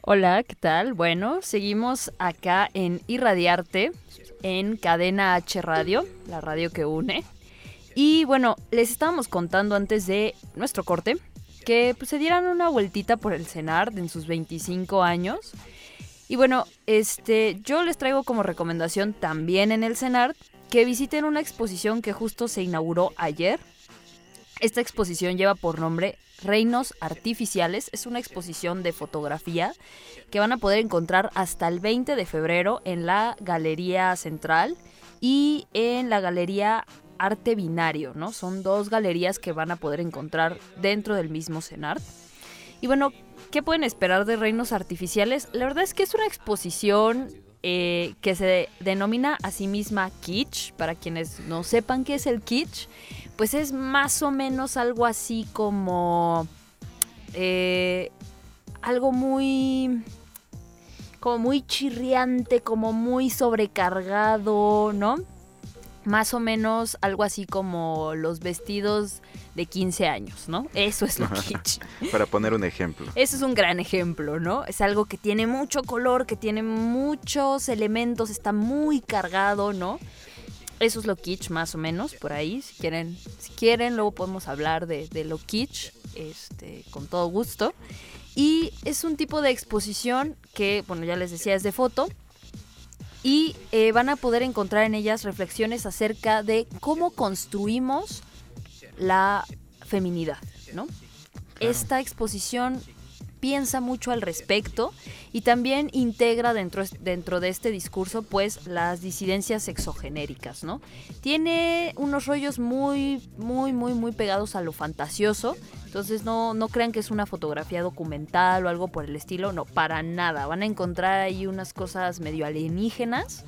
Speaker 2: Hola, ¿qué tal? Bueno, seguimos acá en Irradiarte, en Cadena H Radio, la radio que une. Y bueno, les estábamos contando antes de nuestro corte que pues, se dieran una vueltita por el CENAR en sus 25 años. Y bueno, este, yo les traigo como recomendación también en el CENAR que visiten una exposición que justo se inauguró ayer. Esta exposición lleva por nombre Reinos Artificiales. Es una exposición de fotografía que van a poder encontrar hasta el 20 de febrero en la Galería Central y en la Galería Arte Binario, ¿no? Son dos galerías que van a poder encontrar dentro del mismo CENART. Y bueno, ¿qué pueden esperar de Reinos Artificiales? La verdad es que es una exposición eh, que se denomina a sí misma kitsch. Para quienes no sepan qué es el kitsch, pues es más o menos algo así como eh, algo muy como muy chirriante, como muy sobrecargado, ¿no? Más o menos algo así como los vestidos de 15 años, ¿no? Eso es lo [LAUGHS] kitsch.
Speaker 1: Para poner un ejemplo.
Speaker 2: Eso es un gran ejemplo, ¿no? Es algo que tiene mucho color, que tiene muchos elementos, está muy cargado, ¿no? Eso es lo kitsch, más o menos, por ahí. Si quieren, si quieren luego podemos hablar de, de lo kitsch, este, con todo gusto. Y es un tipo de exposición que, bueno, ya les decía, es de foto. Y eh, van a poder encontrar en ellas reflexiones acerca de cómo construimos la feminidad, ¿no? Esta exposición piensa mucho al respecto y también integra dentro, dentro de este discurso pues las disidencias sexogenéricas, ¿no? Tiene unos rollos muy, muy, muy, muy pegados a lo fantasioso, entonces no, no crean que es una fotografía documental o algo por el estilo, no, para nada, van a encontrar ahí unas cosas medio alienígenas,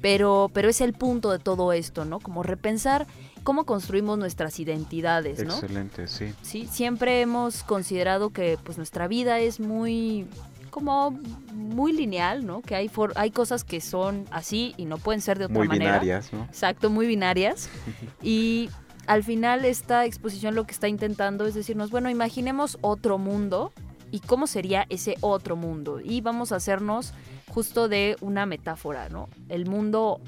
Speaker 2: pero, pero es el punto de todo esto, ¿no? Como repensar cómo construimos nuestras identidades, ¿no?
Speaker 1: Excelente, sí.
Speaker 2: Sí, siempre hemos considerado que pues nuestra vida es muy como muy lineal, ¿no? Que hay for- hay cosas que son así y no pueden ser de otra
Speaker 1: Muy
Speaker 2: manera.
Speaker 1: binarias, ¿no?
Speaker 2: Exacto, muy binarias. [LAUGHS] y al final esta exposición lo que está intentando es decirnos, bueno, imaginemos otro mundo y cómo sería ese otro mundo. Y vamos a hacernos justo de una metáfora, ¿no? El mundo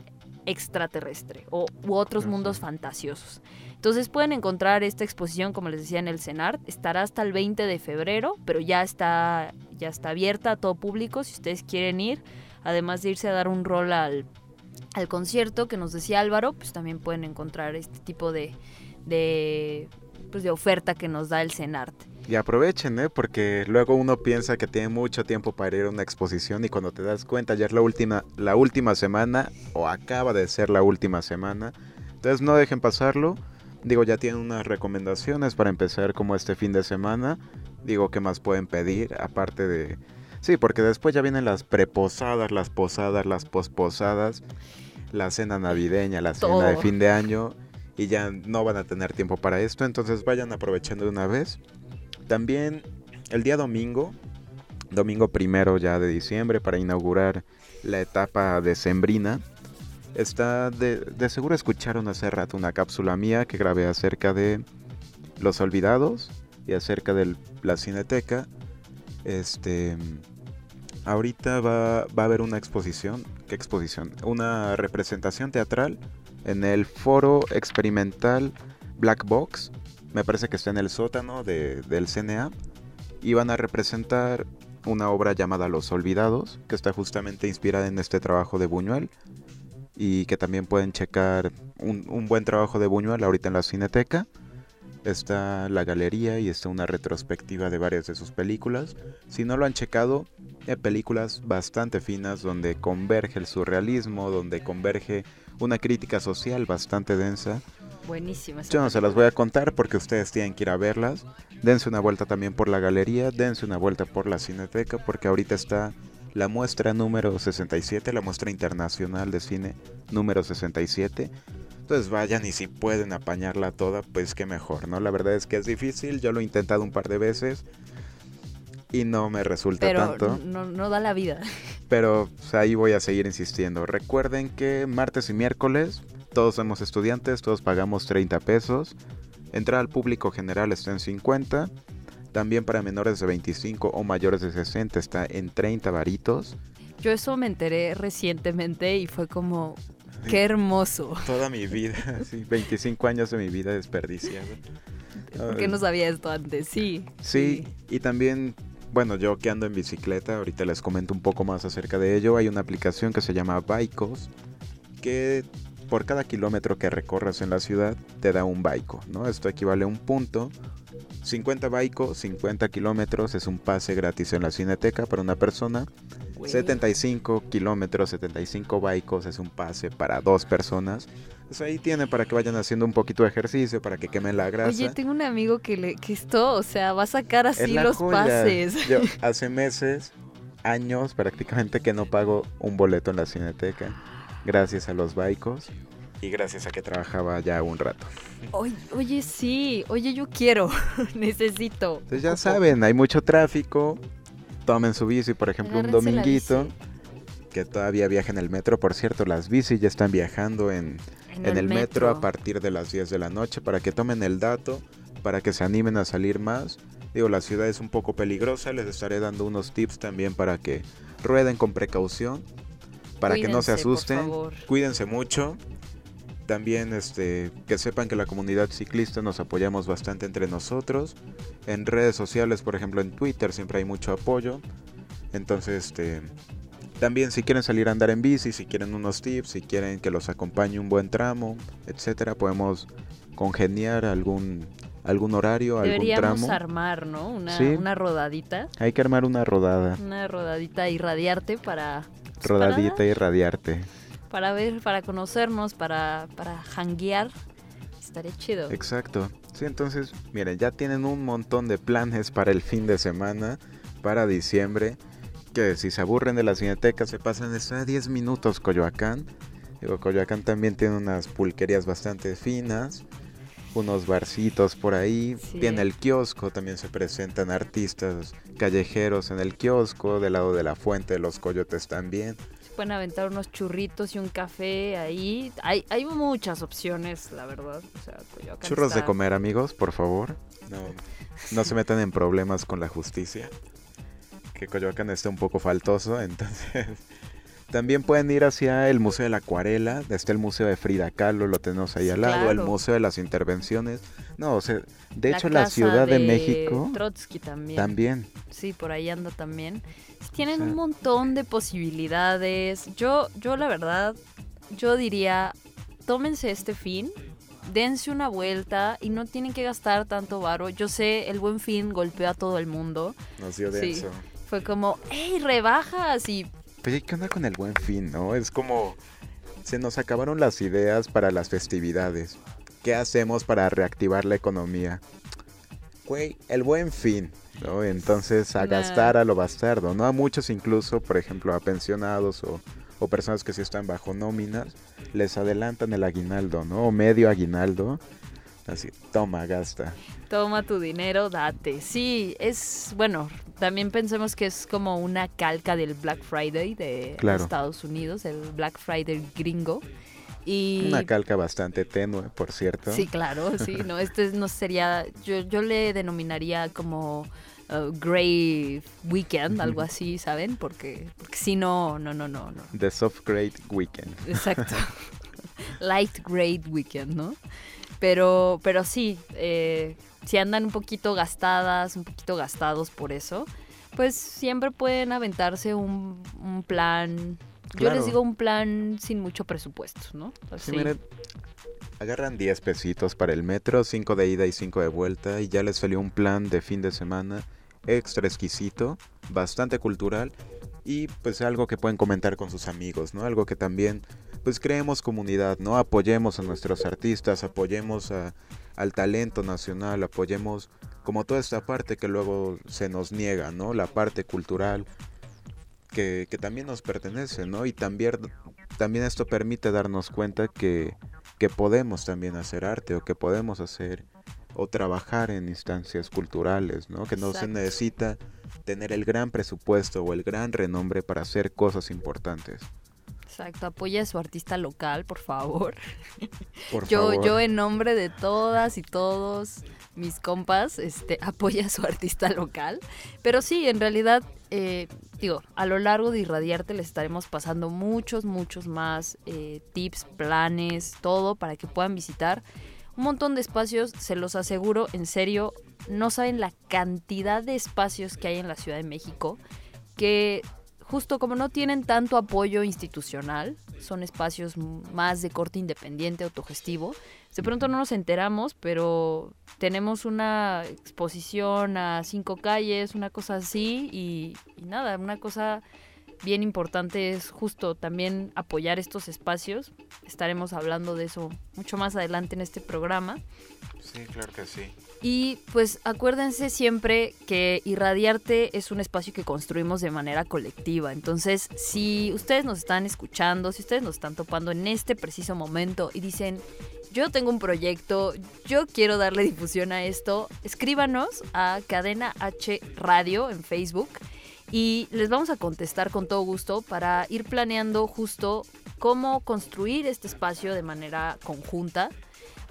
Speaker 2: extraterrestre o, u otros mundos fantasiosos. Entonces pueden encontrar esta exposición, como les decía, en el CENART. Estará hasta el 20 de febrero, pero ya está, ya está abierta a todo público si ustedes quieren ir. Además de irse a dar un rol al, al concierto que nos decía Álvaro, pues también pueden encontrar este tipo de, de, pues de oferta que nos da el CENART.
Speaker 1: Y aprovechen, ¿eh? Porque luego uno piensa que tiene mucho tiempo para ir a una exposición y cuando te das cuenta ya es la última, la última semana o acaba de ser la última semana. Entonces no dejen pasarlo. Digo, ya tienen unas recomendaciones para empezar como este fin de semana. Digo, ¿qué más pueden pedir? Aparte de... Sí, porque después ya vienen las preposadas, las posadas, las posposadas, la cena navideña, la cena de
Speaker 2: Todo.
Speaker 1: fin de año. Y ya no van a tener tiempo para esto. Entonces vayan aprovechando de una vez. También el día domingo, domingo primero ya de diciembre, para inaugurar la etapa decembrina, está de, seguro escucharon hace rato una cápsula mía que grabé acerca de Los Olvidados y acerca de la Cineteca. Este, ahorita va, va a haber una exposición, ¿qué exposición? Una representación teatral en el foro experimental Black Box me parece que está en el sótano de- del CNA, y van a representar una obra llamada Los Olvidados, que está justamente inspirada en este trabajo de Buñuel, y que también pueden checar un, un buen trabajo de Buñuel ahorita en la Cineteca. Está la galería y está una retrospectiva de varias de sus películas. Si no lo han checado, hay películas bastante finas donde converge el surrealismo, donde converge una crítica social bastante densa.
Speaker 2: Buenísima. esa
Speaker 1: Yo no se las voy a contar porque ustedes tienen que ir a verlas. Dense una vuelta también por la galería, dense una vuelta por la cineteca porque ahorita está la muestra número 67, la muestra internacional de cine número 67. Entonces vayan y si pueden apañarla toda, pues qué mejor, ¿no? La verdad es que es difícil, yo lo he intentado un par de veces y no me resulta
Speaker 2: Pero
Speaker 1: tanto.
Speaker 2: no, no da la vida.
Speaker 1: Pero pues, ahí voy a seguir insistiendo. Recuerden que martes y miércoles todos somos estudiantes, todos pagamos 30 pesos. Entrada al público general está en 50. También para menores de 25 o mayores de 60 está en 30 varitos.
Speaker 2: Yo eso me enteré recientemente y fue como, qué hermoso.
Speaker 1: Toda mi vida, [LAUGHS] sí, 25 años de mi vida desperdiciada.
Speaker 2: ¿Por qué no sabía esto antes? Sí.
Speaker 1: Sí, y también, bueno, yo que ando en bicicleta, ahorita les comento un poco más acerca de ello. Hay una aplicación que se llama Bikos, que por cada kilómetro que recorras en la ciudad te da un baico, ¿no? Esto equivale a un punto. 50 baicos, 50 kilómetros es un pase gratis en la cineteca para una persona.
Speaker 2: Güey.
Speaker 1: 75 kilómetros, 75 baicos es un pase para dos personas. Pues ahí tienen para que vayan haciendo un poquito de ejercicio, para que quemen la grasa.
Speaker 2: Oye, tengo un amigo que, le, que esto, o sea, va a sacar así los
Speaker 1: joya.
Speaker 2: pases.
Speaker 1: Yo [LAUGHS] hace meses, años prácticamente que no pago un boleto en la cineteca. Gracias a los baicos y gracias a que trabajaba ya un rato.
Speaker 2: Oye, oye, sí. Oye, yo quiero. [LAUGHS] Necesito.
Speaker 1: Entonces ya saben, hay mucho tráfico. Tomen su bici, por ejemplo, un
Speaker 2: Agárrense
Speaker 1: dominguito. Que todavía viaja en el metro. Por cierto, las bicis ya están viajando en, en el metro a partir de las 10 de la noche para que tomen el dato, para que se animen a salir más. Digo, la ciudad es un poco peligrosa, les estaré dando unos tips también para que rueden con precaución, para que no se asusten, cuídense mucho. También este, que sepan que la comunidad ciclista nos apoyamos bastante entre nosotros. En redes sociales, por ejemplo en Twitter, siempre hay mucho apoyo. Entonces, este, también si quieren salir a andar en bici, si quieren unos tips, si quieren que los acompañe un buen tramo, etcétera, podemos congeniar algún algún horario, algún
Speaker 2: Deberíamos
Speaker 1: tramo.
Speaker 2: armar, ¿no? Una,
Speaker 1: Sí.
Speaker 2: una rodadita.
Speaker 1: Hay que armar una rodada,
Speaker 2: Una rodadita y radiarte para... pues,
Speaker 1: rodadita
Speaker 2: para-
Speaker 1: y radiarte.
Speaker 2: Para ver, para conocernos, para, para janguear. Estaría chido.
Speaker 1: Exacto. Sí, entonces, miren, ya tienen un montón de planes para el fin de semana, para diciembre, que si se aburren de la cineteca se pasan a 10 minutos Coyoacán. Digo, Coyoacán también tiene unas pulquerías bastante finas, unos barcitos por ahí,
Speaker 2: Sí.
Speaker 1: tiene el kiosco, también se presentan artistas callejeros en el kiosco, del lado de la fuente de los coyotes también.
Speaker 2: Pueden aventar unos churritos y un café ahí. Hay, hay muchas opciones, la verdad. O sea,
Speaker 1: Churros de comer, amigos, por favor. No, no se metan en problemas con la justicia. Que Coyoacán está un poco faltoso, [LAUGHS] entonces. También pueden ir hacia el Museo de la Acuarela. Está el Museo de Frida Kahlo, lo tenemos ahí al lado. El. Museo de las Intervenciones. No, o sea, de
Speaker 2: La
Speaker 1: hecho, la Ciudad de, México
Speaker 2: Trotsky también.
Speaker 1: también.
Speaker 2: Sí, por ahí anda también. Tienen
Speaker 1: O sea-
Speaker 2: un montón de posibilidades. Yo, yo la verdad, yo diría, tómense este fin, dense una vuelta y no tienen que gastar tanto varo. Yo sé, el buen fin golpeó a todo el mundo.
Speaker 1: Nos dio
Speaker 2: Sí.
Speaker 1: denso.
Speaker 2: Fue como, ¡hey, rebajas! Y
Speaker 1: Oye, ¿qué onda con el buen fin, no? Es como. Se nos acabaron las ideas para las festividades. ¿Qué hacemos para reactivar la economía? Güey, el buen fin, ¿no? Entonces, a
Speaker 2: Nah.
Speaker 1: gastar a lo bastardo, ¿no? A muchos, incluso, por ejemplo, a pensionados o, o personas que sí están bajo nóminas, les adelantan el aguinaldo, ¿no? O medio aguinaldo. Así, toma, gasta.
Speaker 2: Toma tu dinero, date. Sí, es, bueno, también pensemos que es como una calca del Black Friday de
Speaker 1: Claro.
Speaker 2: Estados Unidos, el Black Friday gringo. Y
Speaker 1: Una calca bastante tenue, por cierto.
Speaker 2: Sí, claro, sí, [LAUGHS] no, este no sería, yo, yo le denominaría como uh, Grey Weekend, algo así, ¿saben? Porque, porque si no, no, no, no, no.
Speaker 1: The Soft Grade Weekend.
Speaker 2: Exacto. [LAUGHS] Light Grade Weekend, ¿no? Pero, pero sí, eh, si andan un poquito gastadas, un poquito gastados por eso, pues siempre pueden aventarse un, un plan. Yo les digo un plan sin mucho presupuesto, ¿no?
Speaker 1: Sí,
Speaker 2: Así.
Speaker 1: miren, agarran 10 pesitos para el metro, 5 de ida y 5 de vuelta y ya les salió un plan de fin de semana extra exquisito, bastante cultural y pues algo que pueden comentar con sus amigos, ¿no? Algo que también pues creemos comunidad, ¿no? Apoyemos a nuestros artistas, apoyemos a- al talento nacional, apoyemos como toda esta parte que luego se nos niega, ¿no? La parte cultural que, que también nos pertenece, ¿no? Y también, también esto permite darnos cuenta que, que podemos también hacer arte o que podemos hacer o trabajar en instancias culturales, ¿no? Que no se necesita tener el gran presupuesto o el gran renombre para hacer cosas importantes.
Speaker 2: Exacto, apoya a su artista local, por favor. [LAUGHS]
Speaker 1: Por
Speaker 2: Yo,
Speaker 1: favor.
Speaker 2: yo en nombre de todas y todos mis compas, este, apoya a su artista local. Pero sí, en realidad, eh, digo, a lo largo de Irradiarte les estaremos pasando muchos, muchos más eh, tips, planes, todo para que puedan visitar un montón de espacios, se los aseguro, en serio, no saben la cantidad de espacios que hay en la Ciudad de México que justo como no tienen tanto apoyo institucional, son espacios más de corte independiente, autogestivo. De pronto no nos enteramos, pero tenemos una exposición a cinco calles, una cosa así, y, y nada, una cosa bien importante es justo también apoyar estos espacios. Estaremos hablando de eso mucho más adelante en este programa.
Speaker 1: Sí, claro que sí.
Speaker 2: Y pues acuérdense siempre que Irradiarte es un espacio que construimos de manera colectiva. Entonces, si ustedes nos están escuchando, si ustedes nos están topando en este preciso momento y dicen, yo tengo un proyecto, yo quiero darle difusión a esto, escríbanos a Cadena H Radio en Facebook y les vamos a contestar con todo gusto para ir planeando justo cómo construir este espacio de manera conjunta.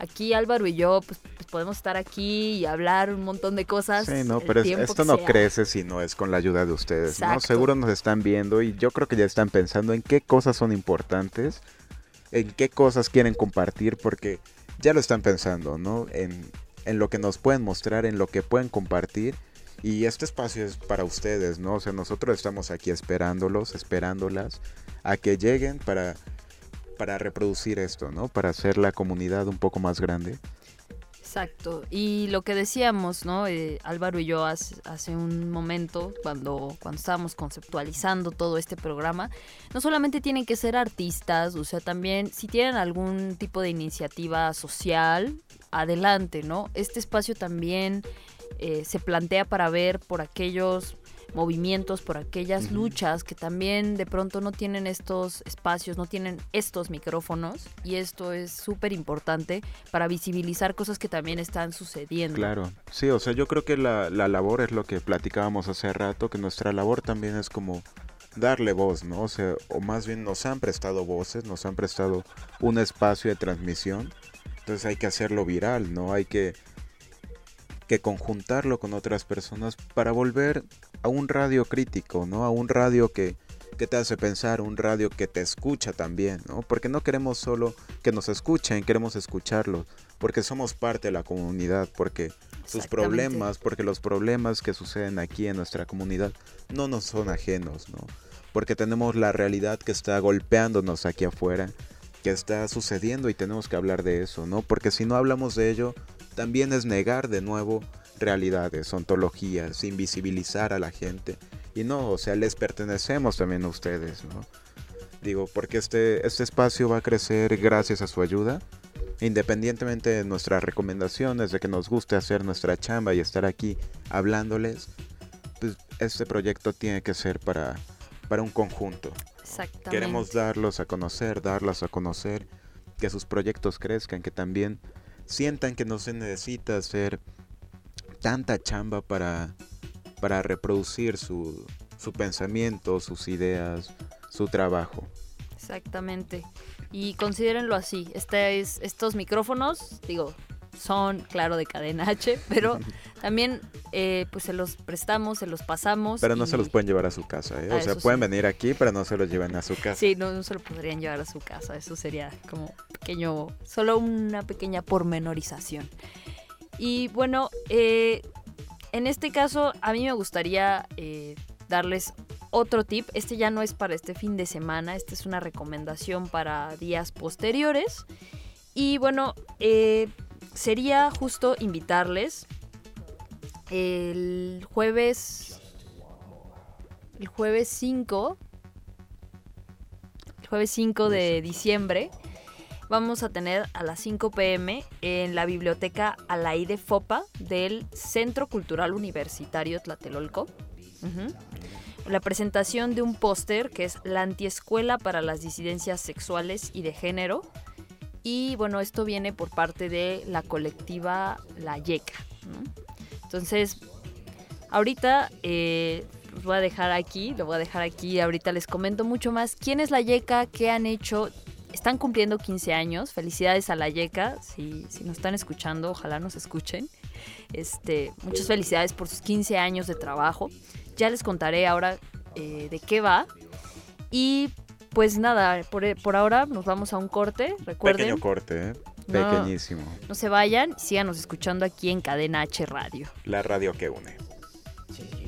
Speaker 2: Aquí Álvaro y yo pues, pues, podemos estar aquí y hablar un montón de cosas.
Speaker 1: Sí, no, pero es- esto no
Speaker 2: sea.
Speaker 1: crece si no es con la ayuda de ustedes, ¿no? Seguro nos están viendo y yo creo que ya están pensando en qué cosas son importantes, en qué cosas quieren compartir, porque ya lo están pensando, ¿no? En, en lo que nos pueden mostrar, en lo que pueden compartir. Y este espacio es para ustedes, ¿no? O sea, nosotros estamos aquí esperándolos, esperándolas a que lleguen para, para reproducir esto, ¿no? Para hacer la comunidad un poco más grande.
Speaker 2: Exacto. Y lo que decíamos, ¿no? Eh, Álvaro y yo hace, hace, un momento, cuando, cuando estábamos conceptualizando todo este programa, no solamente tienen que ser artistas, o sea, también si tienen algún tipo de iniciativa social, adelante, ¿no? Este espacio también eh, se plantea para ver por aquellos movimientos, por aquellas luchas que también de pronto no tienen estos espacios, no tienen estos micrófonos y esto es súper importante para visibilizar cosas que también están sucediendo.
Speaker 1: Claro, sí, o sea, yo creo que la, la labor es lo que platicábamos hace rato, que nuestra labor también es como darle voz, ¿no? O sea, o más bien nos han prestado voces, nos han prestado un espacio de transmisión, entonces hay que hacerlo viral, ¿no? Hay que que conjuntarlo con otras personas para volver a un radio crítico, ¿no? A un radio que, que te hace pensar, un radio que te escucha también, ¿no? Porque no queremos solo que nos escuchen, queremos escucharlos, porque somos parte de la comunidad, porque sus problemas, porque los problemas que suceden aquí en nuestra comunidad no nos son ajenos, ¿no? Porque tenemos la realidad que está golpeándonos aquí afuera, que está sucediendo y tenemos que hablar de eso, ¿no? Porque si no hablamos de ello, también es negar de nuevo realidades, ontologías, invisibilizar a la gente. Y no, o sea, les pertenecemos también a ustedes, ¿no? Digo, porque este, este espacio va a crecer gracias a su ayuda, independientemente de nuestras recomendaciones, de que nos guste hacer nuestra chamba y estar aquí hablándoles, pues este proyecto tiene que ser para, para un conjunto.
Speaker 2: Exactamente.
Speaker 1: Queremos darlos a conocer, darlas a conocer, que sus proyectos crezcan, que también sientan que no se necesita hacer tanta chamba para, para reproducir su, su pensamiento, sus ideas, su trabajo.
Speaker 2: Exactamente. Y considérenlo así. Este es, estos micrófonos, digo, son, claro, de cadena H, pero [LAUGHS] también eh, pues se los prestamos, se los pasamos.
Speaker 1: Pero no se los pueden llevar a su casa, ¿eh? O
Speaker 2: Ah,
Speaker 1: sea,
Speaker 2: eso
Speaker 1: pueden
Speaker 2: sí.
Speaker 1: venir aquí, pero no se los lleven a su casa.
Speaker 2: Sí, no, no se lo podrían llevar a su casa. Eso sería como pequeño, solo una pequeña pormenorización. Y bueno, eh, en este caso a mí me gustaría eh, darles otro tip. Este ya no es para este fin de semana, esta es una recomendación para días posteriores. Y bueno, eh, sería justo invitarles el jueves, el jueves 5 el jueves 5 de diciembre, vamos a tener a las 5 pm en la biblioteca Alaide Fopa del Centro Cultural Universitario Tlatelolco. La presentación de un póster que es la antiescuela para las disidencias sexuales y de género. Y bueno, esto viene por parte de la colectiva La Yeca. Entonces, ahorita eh, voy a dejar aquí, lo voy a dejar aquí. Ahorita les comento mucho más. ¿Quién es la Yeca? ¿Qué han hecho? Están cumpliendo 15 años. Felicidades a la Yeca. Si, si nos están escuchando, ojalá nos escuchen. Este, muchas felicidades por sus 15 años de trabajo. Ya les contaré ahora eh, de qué va. Y pues nada, por, por ahora nos vamos a un corte. Recuerden,
Speaker 1: Pequeño corte, ¿eh?
Speaker 2: No.
Speaker 1: Pequeñísimo.
Speaker 2: no se vayan, síganos escuchando aquí en Cadena H Radio.
Speaker 1: La radio que une.
Speaker 5: Un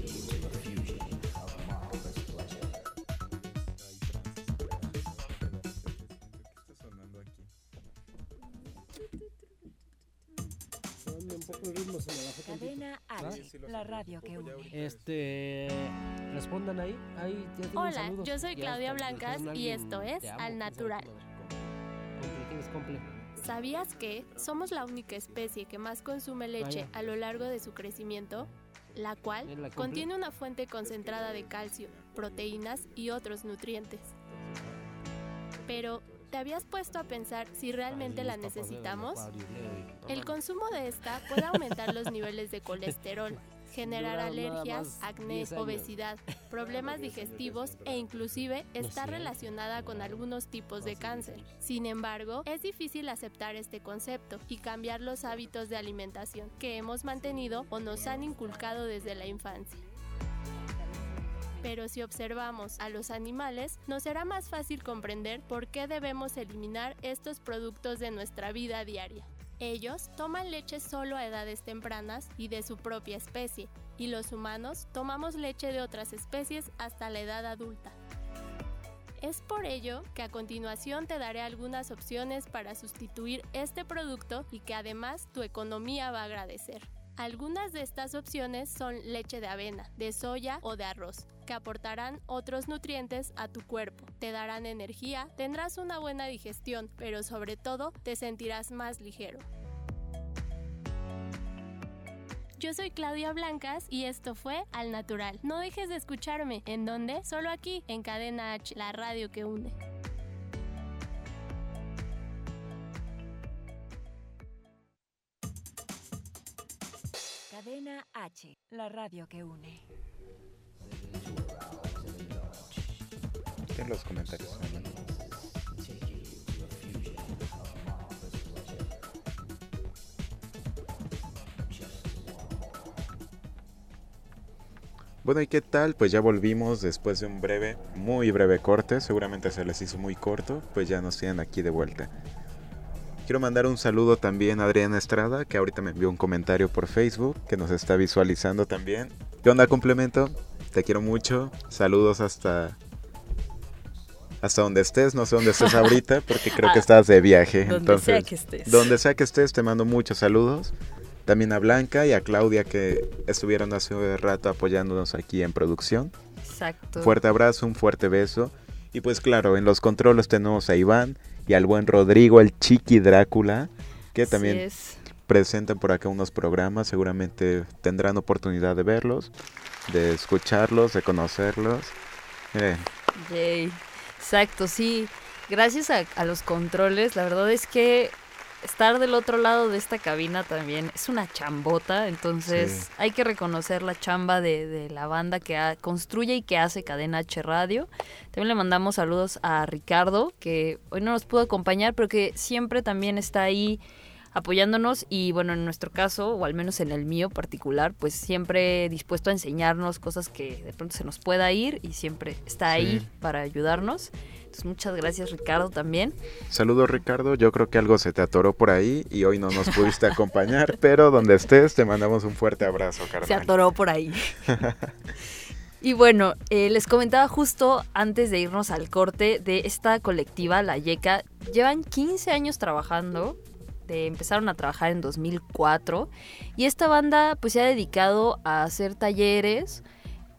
Speaker 3: Cadena H, la radio que une.
Speaker 5: Este, respondan ahí. ahí ya tienen
Speaker 6: Hola,
Speaker 5: saludos.
Speaker 6: yo soy Claudia Blancas y esto es Al Natural. ¿Sabías que somos la única especie que más consume leche
Speaker 5: Vaya.
Speaker 6: a lo largo de su crecimiento? La cual contiene una fuente concentrada de calcio, proteínas y otros nutrientes. Pero, ¿te habías puesto a pensar si realmente la necesitamos? El consumo de esta puede aumentar los niveles de colesterol, [LAUGHS] generar alergias, acné,
Speaker 5: 10 años.
Speaker 6: obesidad, [LAUGHS] problemas digestivos e inclusive está relacionada con algunos tipos de cáncer. Sin embargo, es difícil aceptar este concepto y cambiar los hábitos de alimentación que hemos mantenido o nos han inculcado desde la infancia. Pero si observamos a los animales, nos será más fácil comprender por qué debemos eliminar estos productos de nuestra vida diaria. Ellos toman leche solo a edades tempranas y de su propia especie, y los humanos tomamos leche de otras especies hasta la edad adulta. Es por ello que a continuación te daré algunas opciones para sustituir este producto y que además tu economía va a agradecer. Algunas de estas opciones son leche de avena, de soya o de arroz, que aportarán otros nutrientes a tu cuerpo, te darán energía, tendrás una buena digestión, pero sobre todo te sentirás más ligero. Yo soy Claudia Blancas y esto fue Al Natural. No dejes de escucharme. ¿En dónde? Solo aquí, en Cadena H, la radio que une.
Speaker 3: Cadena H, la radio que une.
Speaker 1: En los comentarios. Bueno, ¿y qué tal? Pues ya volvimos después de un breve, muy breve corte. Seguramente se les hizo muy corto, pues ya nos tienen aquí de vuelta. Quiero mandar un saludo también a Adriana Estrada, que ahorita me envió un comentario por Facebook, que nos está visualizando también. ¿Qué onda, complemento? Te quiero mucho. Saludos hasta hasta donde estés, no sé dónde estés [LAUGHS] ahorita, porque creo que
Speaker 2: Ah,
Speaker 1: estás de viaje.
Speaker 2: donde
Speaker 1: Entonces,
Speaker 2: sea que estés.
Speaker 1: Donde sea que estés, te mando muchos saludos. También a Blanca y a Claudia que estuvieron hace rato apoyándonos aquí en producción.
Speaker 2: Exacto.
Speaker 1: Fuerte abrazo, un fuerte beso. Y pues claro, en los controles tenemos a Iván y al buen Rodrigo, el Chiqui Drácula, que
Speaker 2: Así
Speaker 1: también
Speaker 2: es.
Speaker 1: Presentan por acá unos programas. Seguramente tendrán oportunidad de verlos, de escucharlos, de conocerlos.
Speaker 2: Yay. Exacto, sí. Gracias a, a los controles, la verdad es que estar del otro lado de esta cabina también es una chambota, entonces
Speaker 1: Sí.
Speaker 2: hay que reconocer la chamba de, de la banda que ha- construye y que hace Cadena H Radio. También le mandamos saludos a Ricardo, que hoy no nos pudo acompañar, pero que siempre también está ahí apoyándonos y bueno, en nuestro caso, o al menos en el mío particular, pues siempre dispuesto a enseñarnos cosas que de pronto se nos pueda ir y siempre está ahí
Speaker 1: Sí.
Speaker 2: para ayudarnos. Entonces muchas gracias Ricardo también.
Speaker 1: saludos Ricardo, yo creo que algo se te atoró por ahí y hoy no nos pudiste acompañar, [LAUGHS] pero donde estés te mandamos un fuerte abrazo, carnal.
Speaker 2: Se atoró por ahí. [LAUGHS] y bueno, eh, les comentaba justo antes de irnos al corte de esta colectiva, La Yeca. Llevan 15 años trabajando. Empezaron a trabajar en 2004. Y esta banda pues se ha dedicado a hacer talleres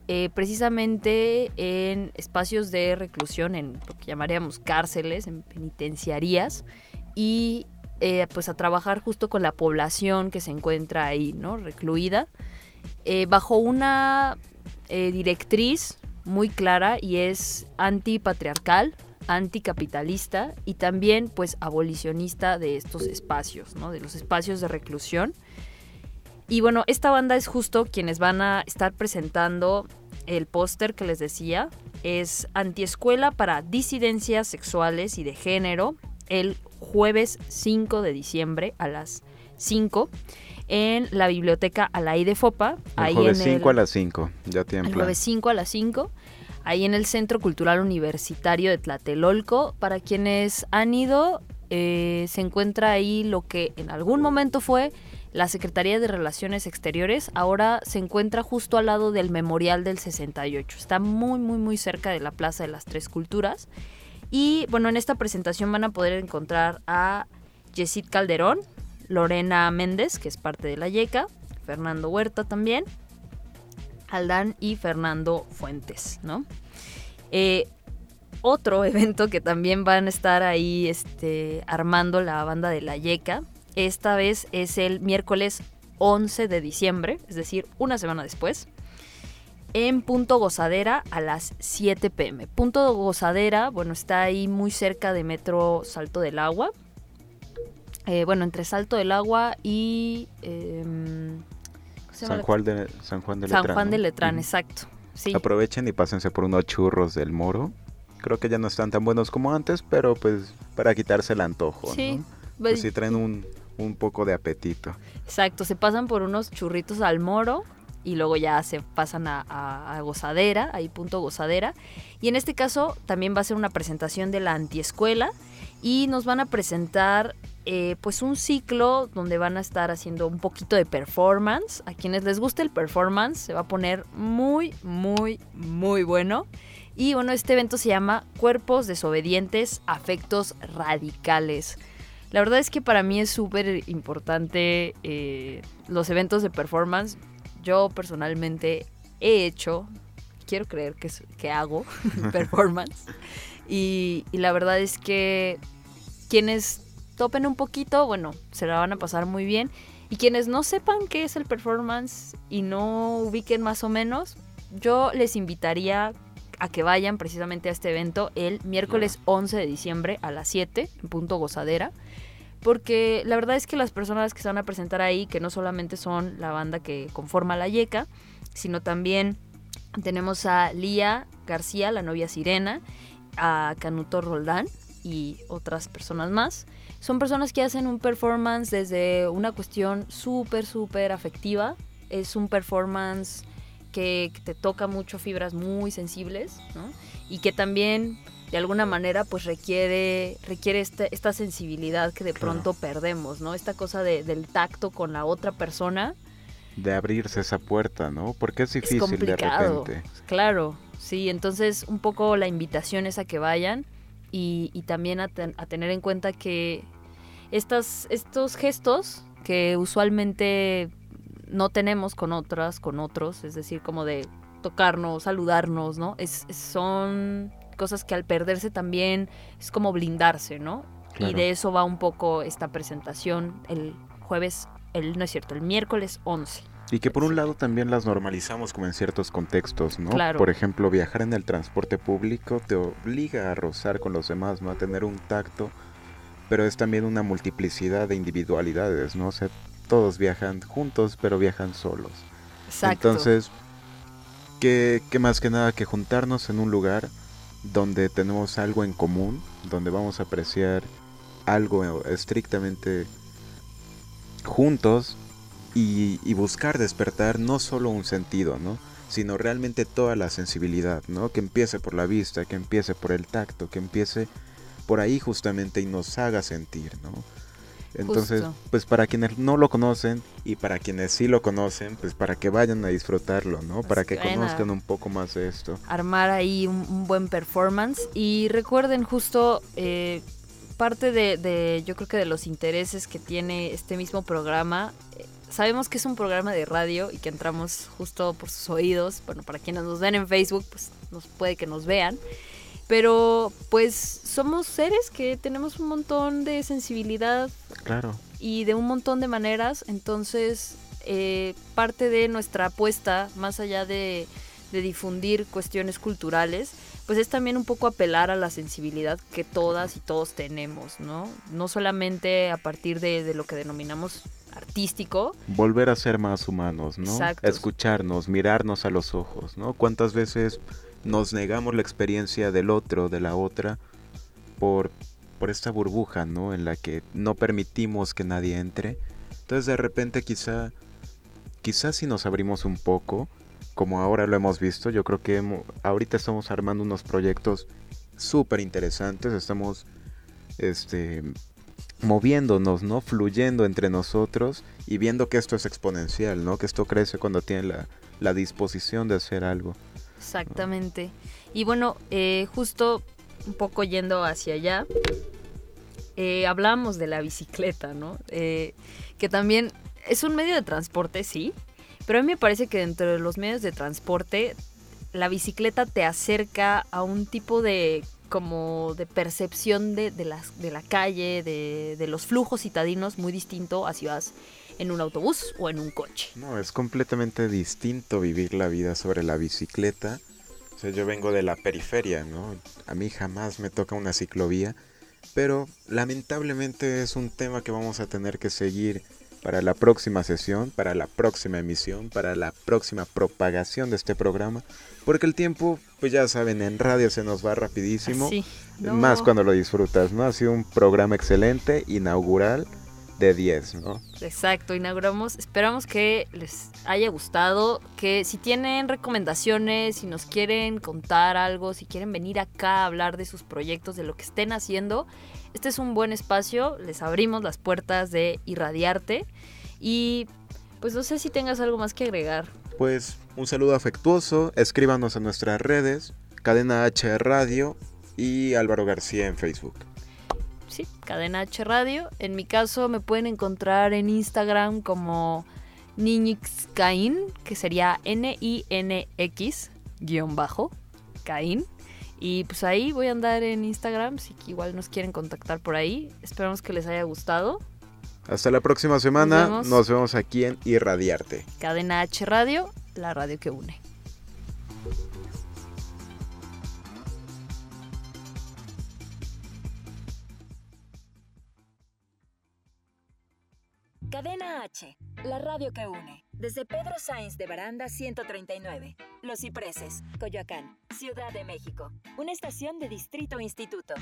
Speaker 2: eh, precisamente en espacios de reclusión, en lo que llamaríamos cárceles, en penitenciarías. Y eh, pues a trabajar justo con la población que se encuentra ahí, ¿no? Recluida eh, bajo una directriz muy clara y es antipatriarcal, anticapitalista y también pues abolicionista de estos espacios, ¿no? de los espacios de reclusión. Y bueno, esta banda es justo quienes van a estar presentando el póster que les decía. Es Antiescuela para disidencias sexuales y de género el jueves 5 de diciembre a las 5 en la biblioteca Alaí de Fopa.
Speaker 1: El
Speaker 2: ahí
Speaker 1: jueves
Speaker 2: en el-
Speaker 1: 5 a las 5, ya tienen
Speaker 2: el jueves 5 a las 5, ahí en el Centro Cultural Universitario de Tlatelolco. Para quienes han ido, eh, se encuentra ahí lo que en algún momento fue la Secretaría de Relaciones Exteriores, ahora se encuentra justo al lado del Memorial del 68. Está muy, muy, muy cerca de la Plaza de las Tres Culturas. Y bueno, en esta presentación van a poder encontrar a Yesid Calderón, Lorena Méndez, que es parte de la YECA, Fernando Huerta también, Aldán y Fernando Fuentes, ¿no? Eh, otro [LAUGHS] evento que también van a estar ahí este, armando la banda de la Yeca, esta vez es el miércoles 11 de diciembre, es decir, una semana después, en Punto Gozadera a las 7 pm. Punto Gozadera, bueno, está ahí muy cerca de Metro Salto del Agua. Eh, bueno, entre Salto del Agua y... em, ¿cómo se
Speaker 1: San Juan de, San Juan de
Speaker 2: San
Speaker 1: Letrán.
Speaker 2: Juan
Speaker 1: ¿no?
Speaker 2: de Letrán, exacto. Sí,
Speaker 1: Aprovechen y pásense por unos churros del moro. Creo que ya no están tan buenos como antes, pero pues para quitarse el antojo,
Speaker 2: sí.
Speaker 1: ¿no?
Speaker 2: pues,
Speaker 1: Pues sí traen un, un poco de apetito.
Speaker 2: Exacto, se pasan por unos churritos al moro y luego ya se pasan a, a- a gozadera, ahí punto gozadera. Y en este caso también va a ser una presentación de la antiescuela y nos van a presentar eh, pues un ciclo donde van a estar haciendo un poquito de performance. A quienes les guste el performance se va a poner muy, muy, muy bueno. Y bueno, este evento se llama Cuerpos Desobedientes, Afectos Radicales. La verdad es que para mí es súper importante eh, los eventos de performance. Yo personalmente he hecho, quiero creer que, que hago [LAUGHS] [LAUGHS] performance. Y, y la verdad es que quienes topen un poquito, bueno, se la van a pasar muy bien. Y quienes no sepan qué es el performance y no ubiquen más o menos, yo les invitaría a que vayan precisamente a este evento el miércoles 11 de diciembre a las 7 en punto gozadera. Porque la verdad es que las personas que se van a presentar ahí, que no solamente son la banda que conforma la Yeca, sino también tenemos a Lía García, la novia Sirena, a Canuto Roldán y otras personas más. Son personas que hacen un performance desde una cuestión súper, súper afectiva. Es un performance que, te toca mucho fibras muy sensibles, ¿no? Y que también, de alguna manera, pues requiere, requiere este- esta sensibilidad que de
Speaker 1: Claro.
Speaker 2: pronto perdemos, ¿no? Esta cosa de- del tacto con la otra persona
Speaker 1: De abrirse esa puerta, ¿no? Porque es
Speaker 2: es
Speaker 1: difícil de repente.
Speaker 2: Claro, sí, entonces un poco la invitación es a que vayan y, y también a, ten- a tener en cuenta que estas, estos gestos que usualmente no tenemos con otras, con otros, es decir, como de tocarnos, saludarnos, ¿no? Es, son cosas que al perderse también es como blindarse, ¿no? Y de eso va un poco esta presentación el jueves, el, no es cierto, el miércoles 11.
Speaker 1: Y que por un lado también las normalizamos como en ciertos contextos, ¿no?
Speaker 2: Claro.
Speaker 1: Por ejemplo, viajar en el transporte público te obliga a rozar con los demás, ¿no? A tener un tacto, pero es también una multiplicidad de individualidades, ¿no? O sea, todos viajan juntos, pero viajan solos.
Speaker 2: Exacto.
Speaker 1: Entonces, ¿qué, qué más que nada que juntarnos en un lugar donde tenemos algo en común, donde vamos a apreciar algo estrictamente juntos y, y buscar despertar no solo un sentido, ¿no? sino realmente toda la sensibilidad, ¿no? Que empiece por la vista, que empiece por el tacto, que empiece por ahí justamente y nos haga sentir, ¿no? Entonces,
Speaker 2: Justo.
Speaker 1: pues para quienes no lo conocen y para quienes sí lo conocen, pues para que vayan a disfrutarlo, ¿no?
Speaker 2: Pues
Speaker 1: para que conozcan un poco más de esto.
Speaker 2: armar ahí un, un buen performance. Y recuerden justo eh, parte de, de, yo creo que de los intereses que tiene este mismo programa. eh, Sabemos que es un programa de radio y que entramos justo por sus oídos. Bueno, para quienes nos ven en Facebook, pues nos puede que nos vean. Pero pues somos seres que tenemos un montón de sensibilidad
Speaker 1: Claro.
Speaker 2: y de un montón de maneras. Entonces, eh, parte de nuestra apuesta, más allá de, de difundir cuestiones culturales, pues es también un poco apelar a la sensibilidad que todas y todos tenemos, ¿no? No solamente a partir de, de lo que denominamos artístico,
Speaker 1: Volver a ser más humanos, ¿no?
Speaker 2: Exacto.
Speaker 1: Escucharnos, mirarnos a los ojos, ¿no? ¿Cuántas veces nos negamos la experiencia del otro, de la otra, por, por esta burbuja, ¿no? En la que no permitimos que nadie entre. Entonces de repente quizá, quizá si nos abrimos un poco, como ahora lo hemos visto, yo creo que ahorita estamos armando unos proyectos súper interesantes, estamos este, moviéndonos, ¿no? Fluyendo entre nosotros y viendo que esto es exponencial, ¿no? Que esto crece cuando tiene la, la disposición de hacer algo.
Speaker 2: Exactamente. Y bueno, eh, justo un poco yendo hacia allá, eh, hablamos de la bicicleta, ¿no? Eh, que también es un medio de transporte, sí, pero a mí me parece que dentro de los medios de transporte, la bicicleta te acerca a un tipo de como de percepción de, de, las, de la calle, de, de los flujos citadinos muy distinto a vas en un autobús o en un coche.
Speaker 1: No, es completamente distinto vivir la vida sobre la bicicleta. O sea, yo vengo de la periferia, ¿no? A mí jamás me toca una ciclovía, pero lamentablemente es un tema que vamos a tener que seguir para la próxima sesión, para la próxima emisión, para la próxima propagación de este programa, porque el tiempo, pues ya saben, en radio se nos va rapidísimo,
Speaker 2: Así, no.
Speaker 1: más cuando lo disfrutas, ¿no? Ha sido un programa excelente, inaugural, de 10, ¿no?
Speaker 2: Exacto, inauguramos. Esperamos que les haya gustado, que si tienen recomendaciones, si nos quieren contar algo, si quieren venir acá a hablar de sus proyectos, de lo que estén haciendo, este es un buen espacio. Les abrimos las puertas de Irradiarte y pues no sé si tengas algo más que agregar.
Speaker 1: Pues un saludo afectuoso, escríbanos en nuestras redes, Cadena H Radio y Álvaro García en Facebook.
Speaker 2: Sí, Cadena H Radio. En mi caso me pueden encontrar en Instagram como Niñixcain, que sería N-I-N-X guion bajo, Caín. Y pues ahí voy a andar en Instagram, si igual nos quieren contactar por ahí. Esperamos que les haya gustado.
Speaker 1: Hasta la próxima semana.
Speaker 2: Nos
Speaker 1: vemos, aquí en Irradiarte.
Speaker 2: Cadena H Radio, la radio que une.
Speaker 3: Cadena H, la radio que une. Desde Pedro Sáenz de Baranda 139, Los Cipreses, Coyoacán, Ciudad de México. Una estación de Distrito Instituto.